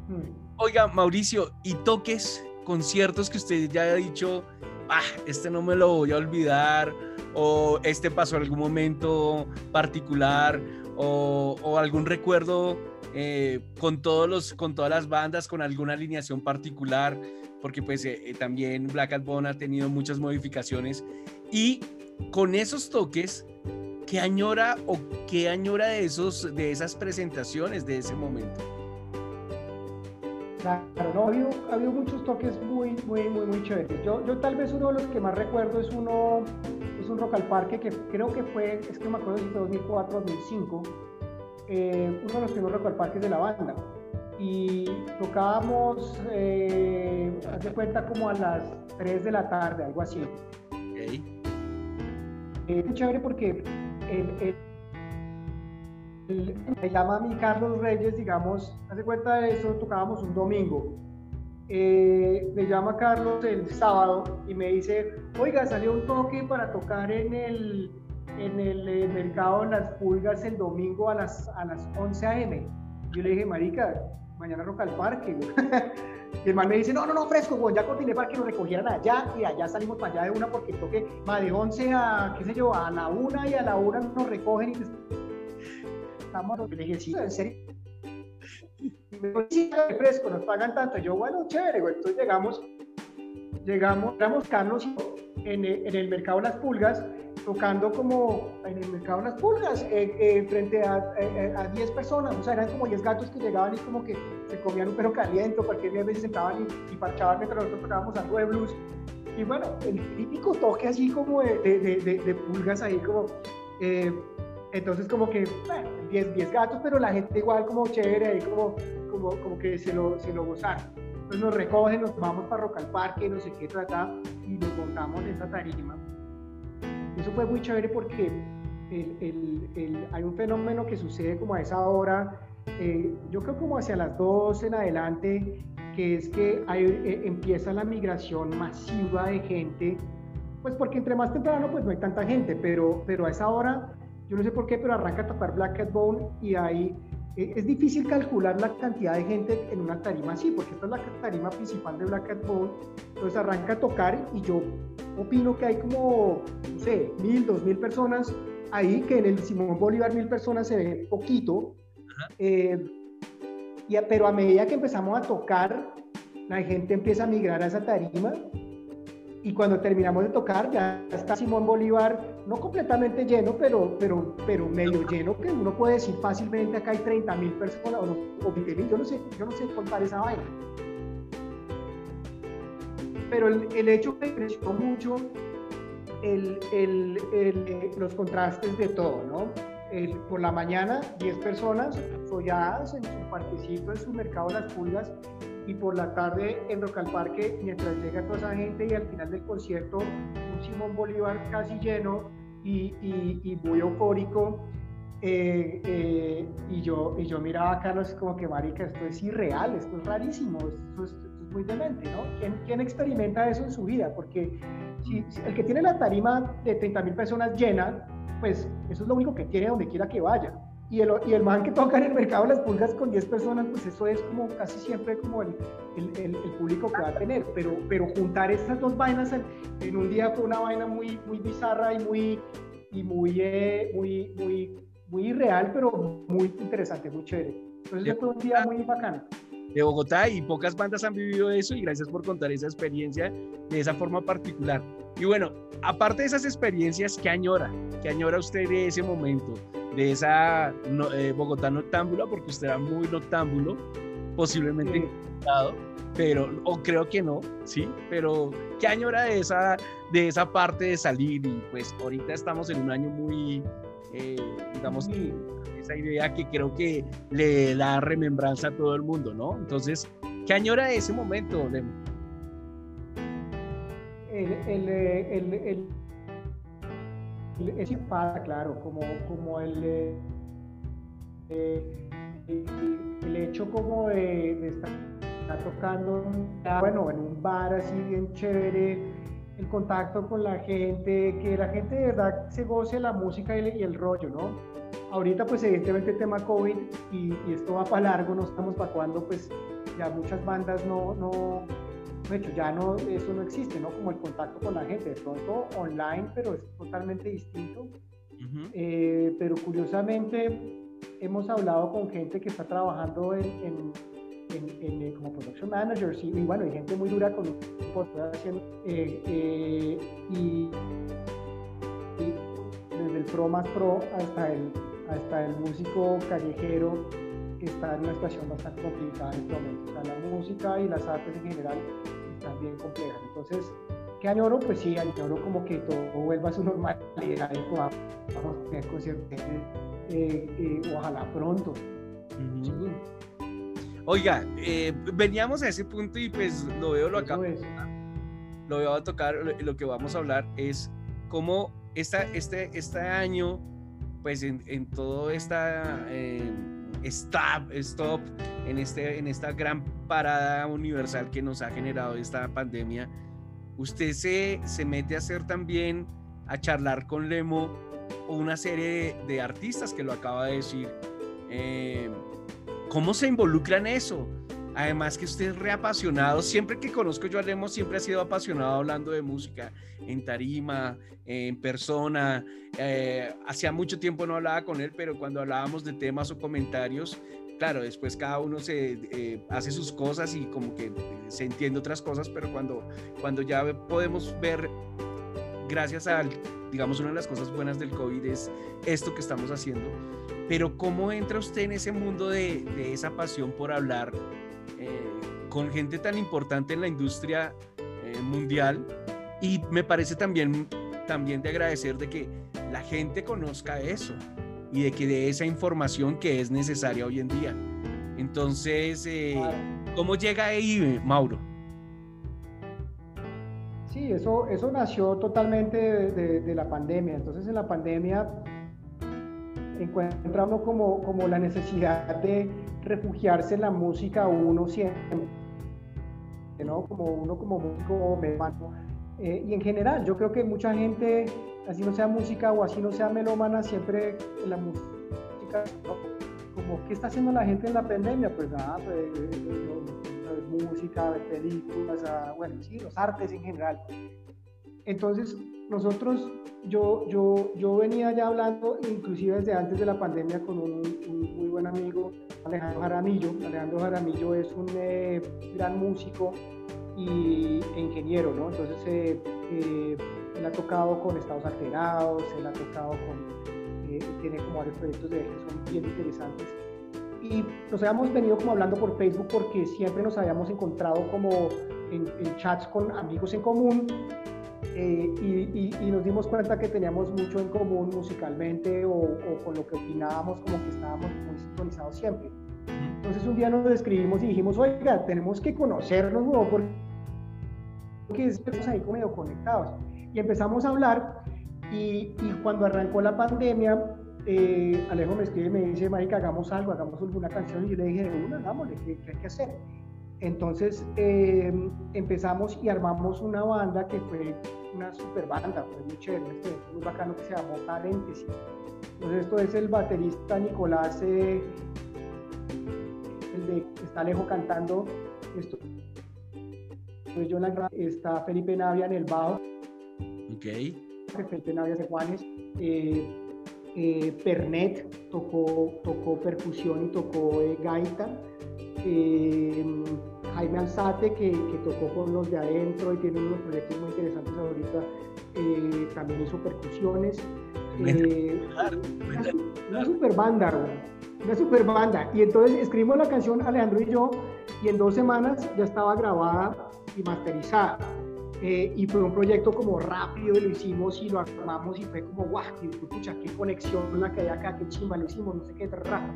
Hmm. Oiga, Mauricio, ¿y toques, conciertos que usted ya ha dicho, ah, este no me lo voy a olvidar, o este pasó algún momento particular, o, algún recuerdo eh, con, todos los, con todas las bandas, con alguna alineación particular, porque pues eh, eh, también Black Hat Bone ha tenido muchas modificaciones, y con esos toques, ¿qué añora o qué añora de, esos, de esas presentaciones, de ese momento? Claro, no, ha habido, muchos toques muy, muy, muy, muy chéveres. Yo, yo tal vez uno de los que más recuerdo es uno, es un Rock al Parque que creo que fue, es que no me acuerdo si fue 2004 2005, eh, uno de los primeros Rock al Parque de la banda. Y tocábamos, eh, haz cuenta, como a las 3 de la tarde, algo así. Okay. Eh, es chévere porque el llama a mí Carlos Reyes, digamos, hace cuenta de eso, tocábamos un domingo. Eh, me llama Carlos el sábado y me dice, oiga, salió un toque para tocar en el, en el mercado de las pulgas el domingo a las, a las 11 a.m. Yo le dije, marica, mañana roca al parque. (laughs) y el man me dice, no, no, no, fresco, ya coordiné para que nos recogieran allá y allá salimos para allá de una porque toque va de 11 a, qué sé yo, a la una y a la una nos recogen y estamos, le dije, sí, en serio. Y me dijo, sí, fresco, nos pagan tanto. yo, bueno, chévere, Entonces llegamos, llegamos, éramos Carlos en, en el mercado Las Pulgas, tocando como en el mercado Las Pulgas, eh, eh, frente a, eh, a 10 personas, o sea, eran como 10 gatos que llegaban y como que se comían un perro caliente, cualquier día se sentaban y, y parchaban mientras nosotros tocábamos algo de blues. y bueno, el típico toque así como de, de, de, pulgas ahí, como. Eh, entonces, como que 10, 10 gatos, pero la gente igual, como chévere, ahí como, como, como que se lo, se lo gozaron. Entonces nos recogen, nos vamos para Rock al Parque, no sé qué trata, y nos montamos en esa tarima. Eso fue muy chévere porque el, el, el, hay un fenómeno que sucede como a esa hora, eh, yo creo como hacia las 2 en adelante, que es que hay, eh, empieza la migración masiva de gente, pues porque entre más temprano pues no hay tanta gente, pero, pero a esa hora, yo no sé por qué, pero arranca a tapar Black Cat Bone y ahí eh, es difícil calcular la cantidad de gente en una tarima así, porque esta es la tarima principal de Black Cat Bone, entonces arranca a tocar y yo opino que hay como, no sé, mil, dos mil personas ahí, que en el Simón Bolívar mil personas se ve poquito, eh, y pero a medida que empezamos a tocar, la gente empieza a migrar a esa tarima. Y cuando terminamos de tocar ya está Simón Bolívar, no completamente lleno, pero, pero, pero medio lleno, que uno puede decir fácilmente acá hay 30 mil personas o, no, o 20 mil, yo no sé, yo no sé contar esa vaina. Pero el, el hecho me impresionó mucho el, el, los contrastes de todo, ¿no? por la mañana 10 personas solladas en su parquecito, en su mercado de las pulgas, y por la tarde en Rock al Parque, mientras llega toda esa gente y al final del concierto, Simón Bolívar casi lleno y, y, muy eufórico. Eh, eh, y, yo, y yo miraba a Carlos como que, marica, esto es irreal, esto es rarísimo, esto es, muy demente, ¿no? ¿Quién, ¿Quién, experimenta eso en su vida? Porque si, el que tiene la tarima de 30 mil personas llena, pues eso es lo único que tiene donde quiera que vaya. Y el, y el man que toca en el mercado de las pulgas con 10 personas, pues eso es como casi siempre como el, el, el, público que va a tener. Pero, pero juntar estas dos vainas en, un día fue una vaina muy, muy bizarra y muy, y muy, eh, muy, muy, muy irreal, pero muy interesante, muy chévere. Entonces fue un día muy bacano de Bogotá y pocas bandas han vivido eso y gracias por contar esa experiencia de esa forma particular. Y bueno, aparte de esas experiencias, ¿qué añora? ¿Qué añora usted de ese momento? De esa eh, Bogotá noctámbula, porque usted era muy noctámbulo, posiblemente pero, o creo que no, sí, pero ¿qué añora de esa, de esa parte de salir? Y pues ahorita estamos en un año muy, eh, digamos, esa idea que creo que le da remembranza a todo el mundo, ¿no? Entonces, ¿qué añora de ese momento, Lemo? El, el, el, el claro, como, como el, eh, el, hecho como de, estar, tocando, bueno, en un bar así bien chévere, el contacto con la gente, que la gente de verdad se goce la música y el, rollo, ¿no? Ahorita pues evidentemente el tema COVID y, y esto va para largo, no estamos para cuando pues ya muchas bandas no, no, de hecho ya no, eso no existe, ¿no? Como el contacto con la gente, de pronto online, pero es totalmente distinto. Eh, pero curiosamente hemos hablado con gente que está trabajando en, en, eh, como production managers y, bueno, hay gente muy dura con haciendo eh, eh, y, desde el pro más pro hasta el, hasta el músico callejero está en una situación bastante complicada en este momento. O sea, la música y las artes en general están bien complejas. Entonces, ¿qué añoro? Pues sí, añoro como que todo vuelva a su normalidad y podamos tener conciertos, eh, eh, ojalá pronto. Oiga, eh, veníamos a ese punto y pues lo veo, lo acabo. Lo veo a tocar, lo, que vamos a hablar es cómo esta, este, este año, pues en, en todo esta stop, stop en, este, en esta gran parada universal que nos ha generado esta pandemia, usted se, se mete a hacer también, a charlar con Lemo, una serie de, artistas que lo acaba de decir. Eh, ¿Cómo se involucra en eso? Además que usted es reapasionado, siempre que conozco yo a Lemo siempre ha sido apasionado hablando de música, en tarima, en persona. Eh, hacía mucho tiempo no hablaba con él, pero cuando hablábamos de temas o comentarios, claro, después cada uno se eh, hace sus cosas y como que se entiende otras cosas, pero cuando, cuando ya podemos ver, gracias a, digamos, una de las cosas buenas del COVID es esto que estamos haciendo, pero ¿cómo entra usted en ese mundo de, de esa pasión por hablar? Eh, con gente tan importante en la industria eh, mundial y me parece también, también de agradecer de que la gente conozca eso y de que de esa información que es necesaria hoy en día. Entonces, eh, ¿cómo llega ahí, Mauro? Sí, eso, eso nació totalmente de, la pandemia. Entonces, en la pandemia encuentra uno como, como la necesidad de refugiarse en la música uno siempre, ¿no? Como uno como músico eh, y en general, yo creo que mucha gente, así no sea música o así no sea melómana, siempre en la música, como, ¿qué está haciendo la gente en la pandemia? Pues nada, pues, eh, eh, música, películas, ah, bueno, sí, los artes en general. Entonces, nosotros, yo, yo, yo venía ya hablando, inclusive desde antes de la pandemia, con un, muy buen amigo, Alejandro Jaramillo. Alejandro Jaramillo es un gran músico y e ingeniero, ¿no? Entonces eh, eh, él ha tocado con estados alterados, él ha tocado con, eh, tiene como varios proyectos de él que son bien interesantes. Y nos habíamos venido como hablando por Facebook porque siempre nos habíamos encontrado como en, chats con amigos en común y, y, nos dimos cuenta que teníamos mucho en común musicalmente o, o, con lo que opinábamos, como que estábamos muy sintonizados siempre. Entonces un día nos escribimos y dijimos, oiga, tenemos que conocernos, ¿no? porque que estamos ahí medio conectados. Y empezamos a hablar y, y cuando arrancó la pandemia, eh, Alejo me escribe y me dice, Marica, hagamos algo, hagamos alguna canción. Y yo le dije, una, hagámosle, ¿qué, hay que hacer? Entonces em, empezamos y armamos una banda que fue una super banda, fue muy chévere, muy bacano que se llamó Paréntesis. Entonces esto es el baterista Nicolás, eh, el de está Alejo cantando, esto pues yo la está Felipe Navia en el bajo. Ok. Felipe Navia de Juanes. Eh, eh, Pernet tocó, tocó percusión y tocó eh, gaita. Jaime Alzate, que, que, tocó con los de adentro y tiene unos proyectos muy interesantes ahorita, también hizo percusiones. una, una super banda, una super banda. Y entonces escribimos la canción Alejandro y yo, y en dos semanas ya estaba grabada y masterizada. Eh, y fue un proyecto como rápido, lo hicimos y lo armamos y fue como, guau, escucha, qué conexión la que hay acá, qué chimba, lo hicimos, no sé qué, raro.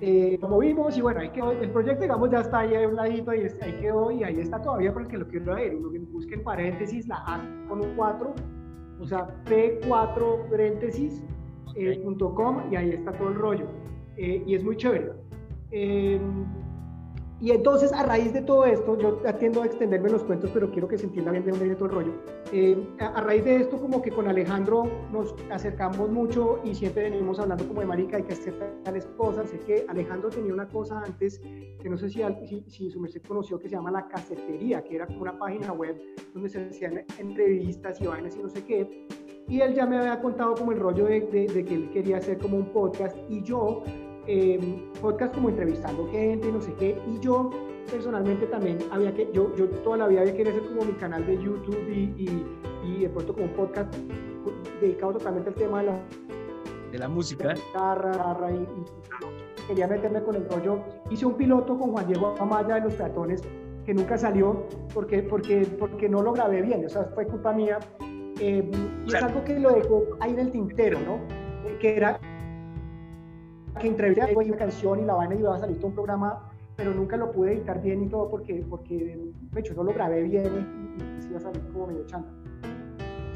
Eh, lo movimos y bueno, ahí quedó, el proyecto digamos ya está ahí a un ladito y ahí quedó y ahí está todavía para el que lo quiera ver, uno que busque en paréntesis la A con un 4, o sea, P4 paréntesis eh, .com y ahí está todo el rollo. Eh, y es muy chévere. Y entonces, a raíz de todo esto, yo atiendo a extenderme los cuentos, pero quiero que se entienda bien de dónde viene todo el rollo. Eh, a, raíz de esto, como que con Alejandro nos acercamos mucho y siempre venimos hablando como de marica, hay que hacer tales cosas. Sé que Alejandro tenía una cosa antes, que no sé si, si, si su merced conoció, que se llama La Casetería, que era como una página web donde se hacían entrevistas y vainas y no sé qué. Y él ya me había contado como el rollo de, de, de que él quería hacer como un podcast y yo eh, podcast como entrevistando gente, no sé qué, y yo personalmente también había que, yo, yo toda la vida había querido hacer como mi canal de YouTube y, y, de pronto como un podcast dedicado totalmente al tema de la, de la música. guitarra, y, quería meterme con el rollo. Hice un piloto con Juan Diego Amaya de los peatones que nunca salió porque, porque, porque no lo grabé bien, o sea, fue culpa mía. Eh, y es algo que lo dejó ahí en el tintero, ¿no? Que era que entrevisté una canción y la vaina iba a salir todo un programa, pero nunca lo pude editar bien y todo porque, porque de hecho, no lo grabé bien y, se iba a salir como medio chanta.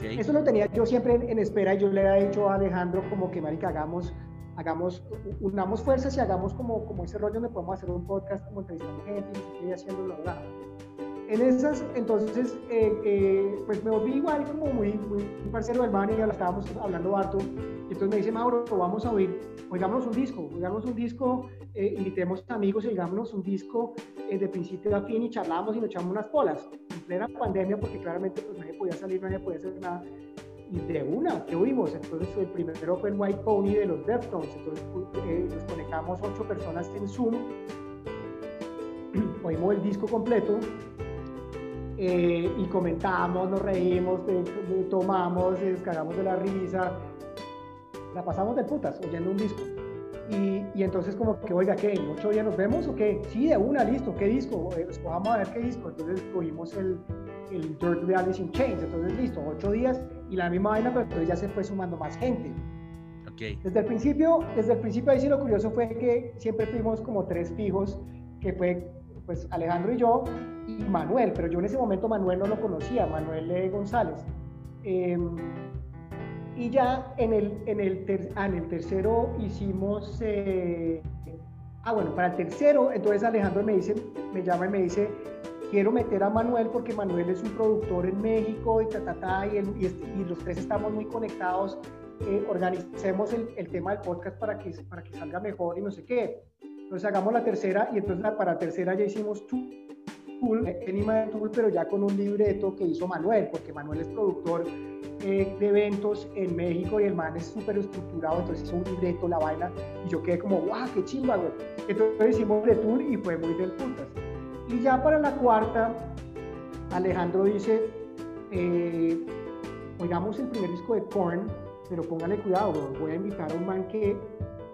Eso lo tenía yo siempre en, espera y yo le había dicho a Alejandro como que, marica, hagamos, hagamos, unamos fuerzas y hagamos como, como ese rollo donde podemos hacer un podcast como entrevistando gente y haciendo lo En esas, entonces, eh, eh, pues me volví igual como muy, muy parcero del man y ya lo estábamos hablando harto entonces me dice Mauro, vamos a oír, oigámonos un disco, oigámonos un disco, eh, invitemos amigos oigámonos un disco eh, de principio a fin y charlamos y nos echamos unas polas. En plena pandemia, porque claramente pues, nadie podía salir, nadie podía hacer nada. Y de una, ¿qué oímos? Entonces el primero fue el White Pony de los Deftones. Entonces eh, nos conectamos ocho personas en Zoom, (clears throat) oímos el disco completo eh, y comentamos, nos reímos, tomamos, descargamos de la risa, la pasamos de putas oyendo un disco. Y, y, entonces como que, oiga, ¿qué? ¿En ocho días nos vemos o qué? Sí, de una, listo, ¿qué disco? Eh, escojamos a ver qué disco. Entonces cogimos el, el Dirt Reality in Chains. Entonces, listo, ocho días y la misma vaina, pero entonces ya se fue sumando más gente. Okay. Desde el principio, desde el principio ahí sí lo curioso fue que siempre fuimos como tres fijos, que fue pues Alejandro y yo y Manuel, pero yo en ese momento Manuel no lo conocía, Manuel González. Em, y ya en el, en el, ah, en el tercero hicimos, eh, ah bueno, para el tercero, entonces Alejandro me dice, me llama y me dice, quiero meter a Manuel porque Manuel es un productor en México y ta, ta, ta, y, y, los tres estamos muy conectados, eh, organicemos el, el, tema del podcast para que, para que salga mejor y no sé qué. Entonces hagamos la tercera y entonces para la tercera ya hicimos Tool, Enima Tool, pero ya con un libreto que hizo Manuel, porque Manuel es productor eh, de eventos en México y el man es súper estructurado, entonces hizo un libreto, la vaina, y yo quedé como, guau, qué chimba, güey. Entonces hicimos de tour y fue muy del putas. Y ya para la cuarta, Alejandro dice, eh, oigamos el primer disco de Korn, pero póngale cuidado, voy a invitar a un man que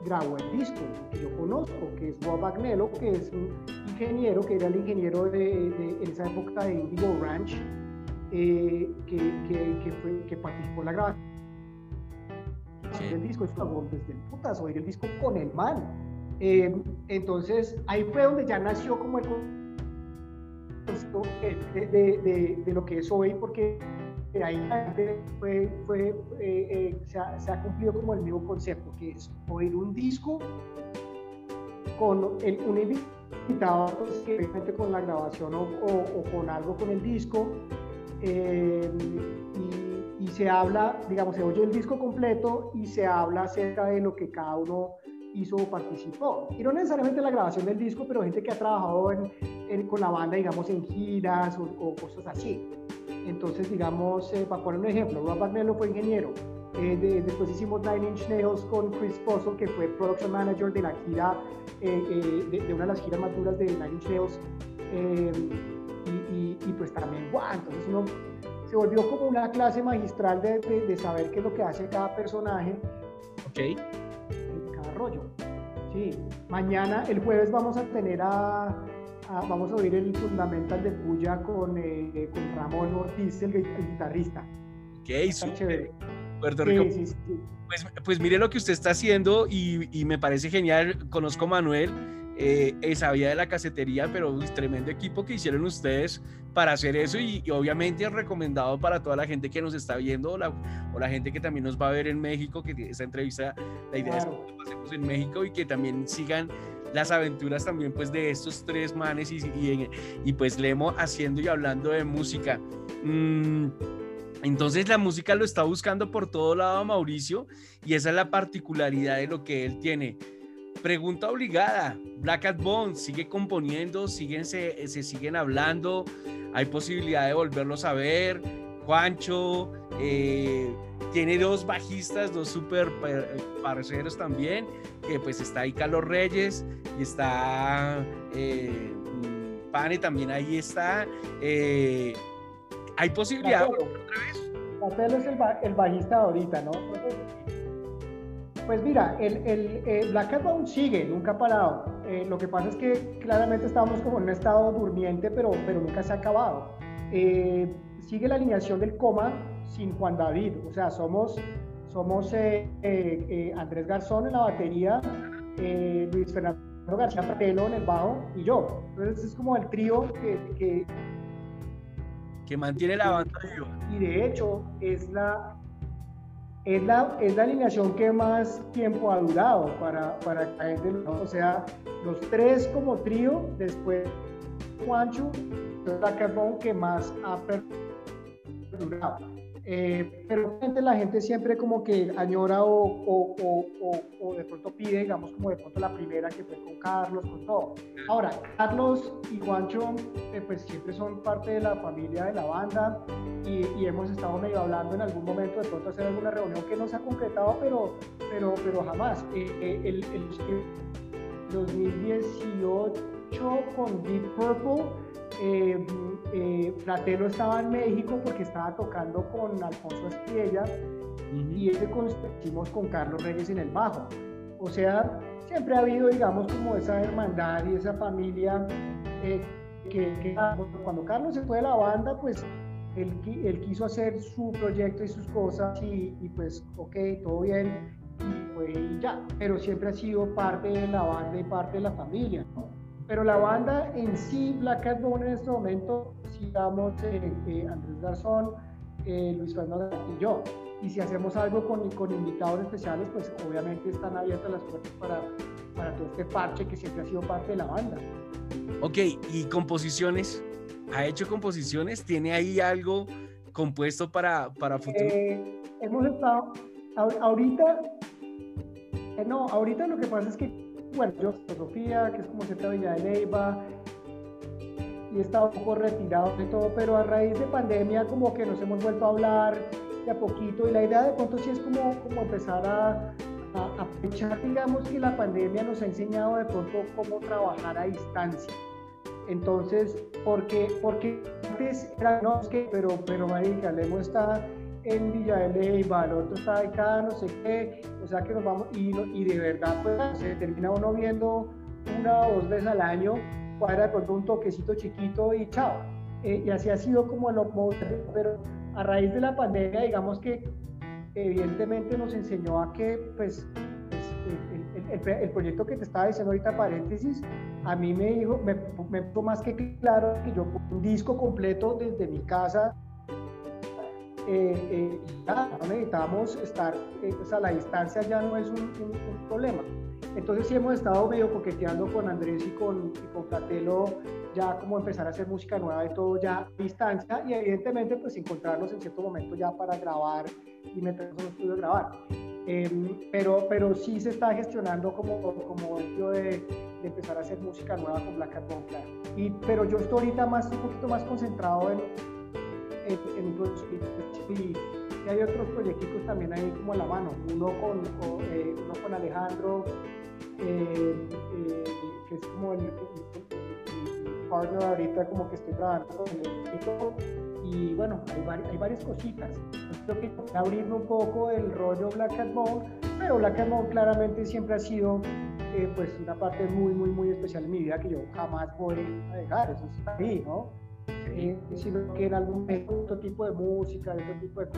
grabó el disco, que yo conozco, que es Bob Agnello, que es un ingeniero, que era el ingeniero de, de esa época de Indigo Ranch, eh, que, que, participó en la grabación del disco. Es una desde el putas, oír el disco con el man. Eh, entonces, ahí fue donde ya nació como el concepto de, de, lo que es hoy, porque ahí fue, fue, eh, se, ha, se, ha, cumplido como el mismo concepto, que es oír un disco con el, un invitado, pues, con la grabación o, o, o, con algo con el disco, eh, y, se habla, digamos, se oye el disco completo y se habla acerca de lo que cada uno hizo o participó. Y no necesariamente la grabación del disco, pero gente que ha trabajado en, con la banda, digamos, en giras o, cosas así. Entonces, digamos, eh, para poner un ejemplo, Rob Agnello fue ingeniero. Eh, después hicimos Nine Inch Nails con Chris Puzzle, que fue production manager de la gira, de, de, una de las giras más duras de Nine Inch Nails y, pues también, ¡guau! Entonces uno se volvió como una clase magistral de, de, saber qué es lo que hace cada personaje. Ok. En cada rollo. Sí. Mañana, el jueves, vamos a tener a, vamos a oír el fundamental de Puya con, eh, con Ramón Ortiz, el, guitarrista. Ok, súper. Puerto Rico. Sí, sí, sí. Pues, pues mire lo que usted está haciendo y, y me parece genial. Conozco a Manuel eh, esa vía de la casetería, pero es tremendo equipo que hicieron ustedes para hacer eso y, obviamente es recomendado para toda la gente que nos está viendo o la, o la, gente que también nos va a ver en México, que esa entrevista, la idea es que lo pasemos en México y que también sigan las aventuras también pues de estos tres manes y, y, y pues Lemo haciendo y hablando de música. Mm, entonces la música lo está buscando por todo lado Mauricio y esa es la particularidad de lo que él tiene Pregunta obligada. Black Cat Bones sigue componiendo, siguen, se, siguen hablando. Hay posibilidad de volverlos a ver. Juancho eh, tiene dos bajistas, dos super parceros también. Que pues está ahí Carlos Reyes y está eh, Pane también ahí está. Eh, hay posibilidad de volver otra vez. es el, el bajista ahorita, ¿no? Pues mira, el, el, Black Cat sigue, nunca ha parado. Eh, lo que pasa es que claramente estamos como en un estado durmiente, pero, pero nunca se ha acabado. Eh, sigue la alineación del coma sin Juan David, o sea, somos, somos eh, Andrés Garzón en la batería, Luis Fernando García Patelo en el bajo y yo. Entonces es como el trío que, que, que mantiene la banda Y de hecho es la, es la, es la alineación que más tiempo ha durado para, para caer del O sea, los tres como trío, después Juancho, la carbón que más ha perdurado. Eh, pero la gente siempre como que añora o, de pronto pide, digamos, como de pronto la primera que fue con Carlos, con todo. Ahora, Carlos y Juancho, eh, pues siempre son parte de la familia de la banda y, hemos estado medio hablando en algún momento de pronto hacer alguna reunión que no se ha concretado, pero, pero, pero jamás. Eh, el, el 2018 con Deep Purple eh, Fratelo estaba en México porque estaba tocando con Alfonso Estrella y ese hicimos con Carlos Reyes en el bajo. O sea, siempre ha habido, digamos, como esa hermandad y esa familia eh, que, cuando Carlos se fue de la banda, pues él, él, quiso hacer su proyecto y sus cosas y, y pues, ok, todo bien, y ya, pero siempre ha sido parte de la banda y parte de la familia. Pero la banda en sí, Black Cat Bone en este momento, sigamos eh, eh, Andrés Garzón, eh, Luis Fernando y yo. Y si hacemos algo con, con, invitados especiales, pues obviamente están abiertas las puertas para, para todo este parche que siempre ha sido parte de la banda. Ok, ¿y composiciones? ¿Ha hecho composiciones? ¿Tiene ahí algo compuesto para, para futuro? hemos estado, ahorita, no, ahorita lo que pasa es que bueno, yo Sofía, que es como Centro Villa de Leyva, y he estado un poco retirado de todo, pero a raíz de pandemia como que nos hemos vuelto a hablar de a poquito y la idea de pronto sí es como, como empezar a, aprovechar, digamos que la pandemia nos ha enseñado de pronto cómo trabajar a distancia. Entonces, porque, porque antes era, no, es que, pero, pero marica, Lemo está en Villa de Leyva, el otro está acá, no sé qué, o sea que nos vamos, y, y de verdad, pues se termina uno viendo una o dos veces al año, cuadra de pronto un toquecito chiquito y chao. Eh, y así ha sido como lo pero a raíz de la pandemia, digamos que evidentemente nos enseñó a que, pues, pues el, el, proyecto que te estaba diciendo ahorita, paréntesis, a mí me dijo, me, me puso más que claro que yo un disco completo desde mi casa eh, eh, ya no necesitamos estar, eh, o sea, la distancia ya no es un, problema. Entonces sí hemos estado medio coqueteando con Andrés y con, y con ya como empezar a hacer música nueva y todo ya a distancia y evidentemente pues encontrarnos en cierto momento ya para grabar y meternos en un estudio a grabar. Em, pero, pero sí se está gestionando como, como hecho de, de, empezar a hacer música nueva con Black Cat y Pero yo estoy ahorita más, un poquito más concentrado en, en, en y, hay otros proyectos también ahí como a la mano, uno con, eh, uno con Alejandro, eh, eh, que es como el, partner ahorita como que estoy trabajando con el y bueno, hay, hay varias cositas. Creo que abrirme un poco el rollo Black Cat Bone, pero Black Cat Bone claramente siempre ha sido pues una parte muy, muy, muy especial en mi vida que yo jamás voy a dejar, eso está ahí, ¿no? Eh, sino que en algún tipo de música, otro tipo de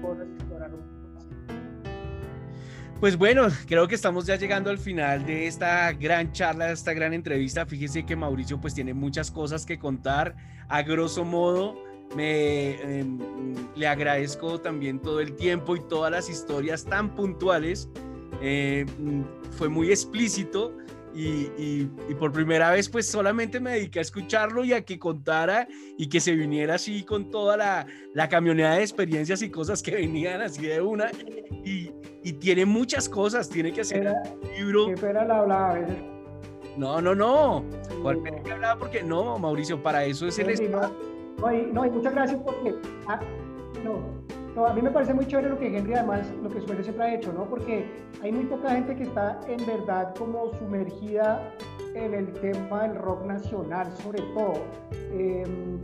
cosas, explorar un. Pues bueno, creo que estamos ya llegando al final de esta gran charla, de esta gran entrevista. Fíjese que Mauricio pues tiene muchas cosas que contar. A grosso modo, me eh, le agradezco también todo el tiempo y todas las historias tan puntuales. Eh, fue muy explícito y, por primera vez pues solamente me dediqué a escucharlo y a que contara y que se viniera así con toda la, la camioneta de experiencias y cosas que (laughs) venían así de una y, y tiene muchas cosas, tiene que hacer un libro. ¿Qué la hablaba a veces? No, no, no. ¿Cuál no. que hablaba? Porque no, Mauricio, para eso es el... No, no, no, y muchas gracias porque... Ah, no, no, a mí me parece muy chévere lo que Henry además, lo que Suele siempre ha hecho, ¿no? Porque hay muy poca gente que está en verdad como sumergida en el tema del rock nacional, sobre todo. Em,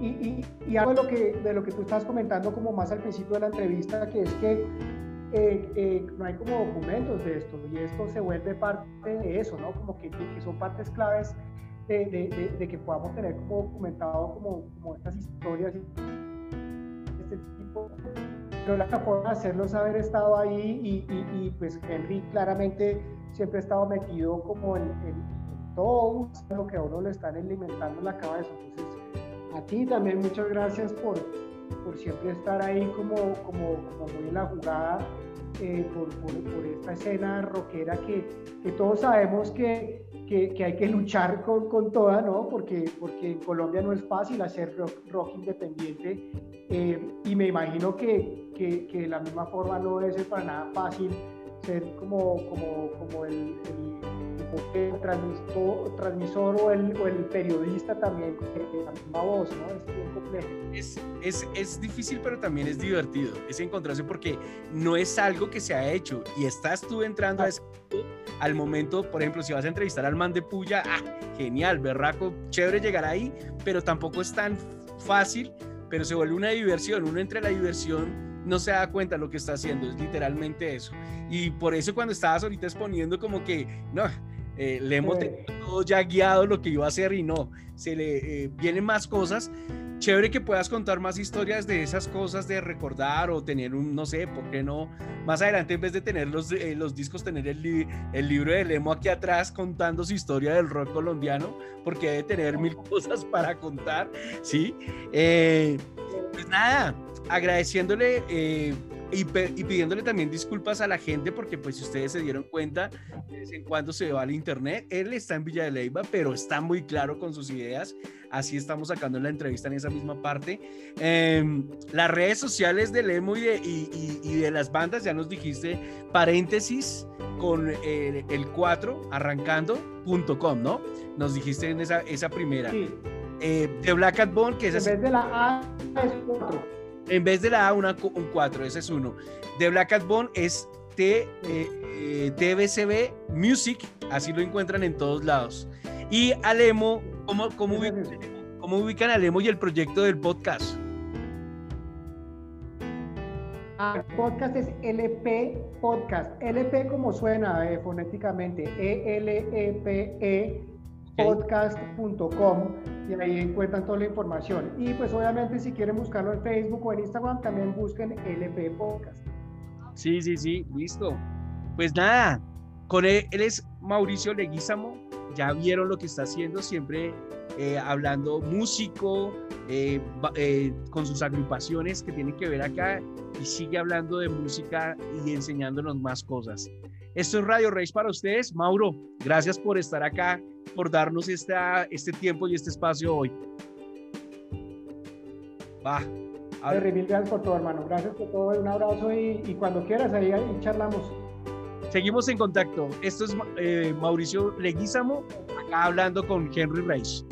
y, y, y, algo de lo, que, de lo que tú estás comentando como más al principio de la entrevista, que es que eh, eh, no hay como documentos de esto y esto se vuelve parte de eso, ¿no? Como que, que son partes claves de, de, de, que podamos tener como documentado como, como estas historias pero la forma de hacerlo es haber estado ahí y, pues Henry claramente siempre ha estado metido como en, todo lo que a uno le están alimentando en la cabeza. Entonces, a ti también muchas gracias por, por siempre estar ahí como, como, como muy en la jugada, eh, por, por, esta escena rockera que, que todos sabemos que, que, hay que luchar con, con toda, ¿no? Porque, porque en Colombia no es fácil hacer rock, rock independiente eh, y me imagino que, que, que, de la misma forma no ser para nada fácil ser como, como, como el, el, transmisor, transmisor o, el, o, el, periodista también con la misma voz, ¿no? Es bien complejo. Es, es, es, difícil, pero también es divertido, es encontrarse porque no es algo que se ha hecho y estás tú entrando a ese al momento, por ejemplo, si vas a entrevistar al man de Puya, ah, genial, berraco, chévere llegar ahí, pero tampoco es tan fácil, pero se vuelve una diversión, uno entre la diversión no se da cuenta lo que está haciendo, es literalmente eso. Y por eso cuando estabas ahorita exponiendo como que, no, eh, le hemos tenido todo ya guiado lo que iba a hacer y no, se le eh, vienen más cosas. Chévere que puedas contar más historias de esas cosas, de recordar o tener un, no sé, ¿por qué no? Más adelante, en vez de tener los, eh, los discos, tener el, el libro de Lemo aquí atrás contando su historia del rock colombiano, porque debe tener mil (laughs) cosas para contar, ¿sí? Eh, pues nada, agradeciéndole eh, y, pidiéndole también disculpas a la gente porque pues si ustedes se dieron cuenta, de vez en cuando se va al internet, él está en Villa de Leyva, pero está muy claro con sus ideas, así estamos sacando la entrevista en esa misma parte. Em, las redes sociales del emo y de, y, de, las bandas, ya nos dijiste, paréntesis con el, el 4 arrancando.com, ¿no? Nos dijiste en esa, esa primera. Sí. Eh, de Black Cat Bone, que es... En vez de la A es 4. En vez de la A, una, un 4, ese es uno. De Black Cat Bone es T, eh, TBCB Music, así lo encuentran en todos lados. Y Alemo, ¿cómo, cómo, ubican, ¿cómo ubican Alemo y el proyecto del podcast? Ah, el podcast es LP Podcast. LP como suena eh, fonéticamente. E-L-E-P-E podcast.com y ahí encuentran toda la información. Y pues obviamente si quieren buscarlo en Facebook o en Instagram, también busquen LP Podcast. Sí, sí, sí, listo. Pues nada, con él, él es Mauricio Leguízamo, ya vieron lo que está haciendo, siempre eh, hablando músico, eh, eh, con sus agrupaciones que tiene que ver acá y sigue hablando de música y enseñándonos más cosas. Esto es Radio Reis para ustedes. Mauro, gracias por estar acá, por darnos esta, este tiempo y este espacio hoy. Va. Mil gracias por todo, hermano. Gracias por todo. Un abrazo y, cuando quieras, ahí, charlamos. Seguimos en contacto. Esto es eh, Mauricio Leguízamo, acá hablando con Henry Reis.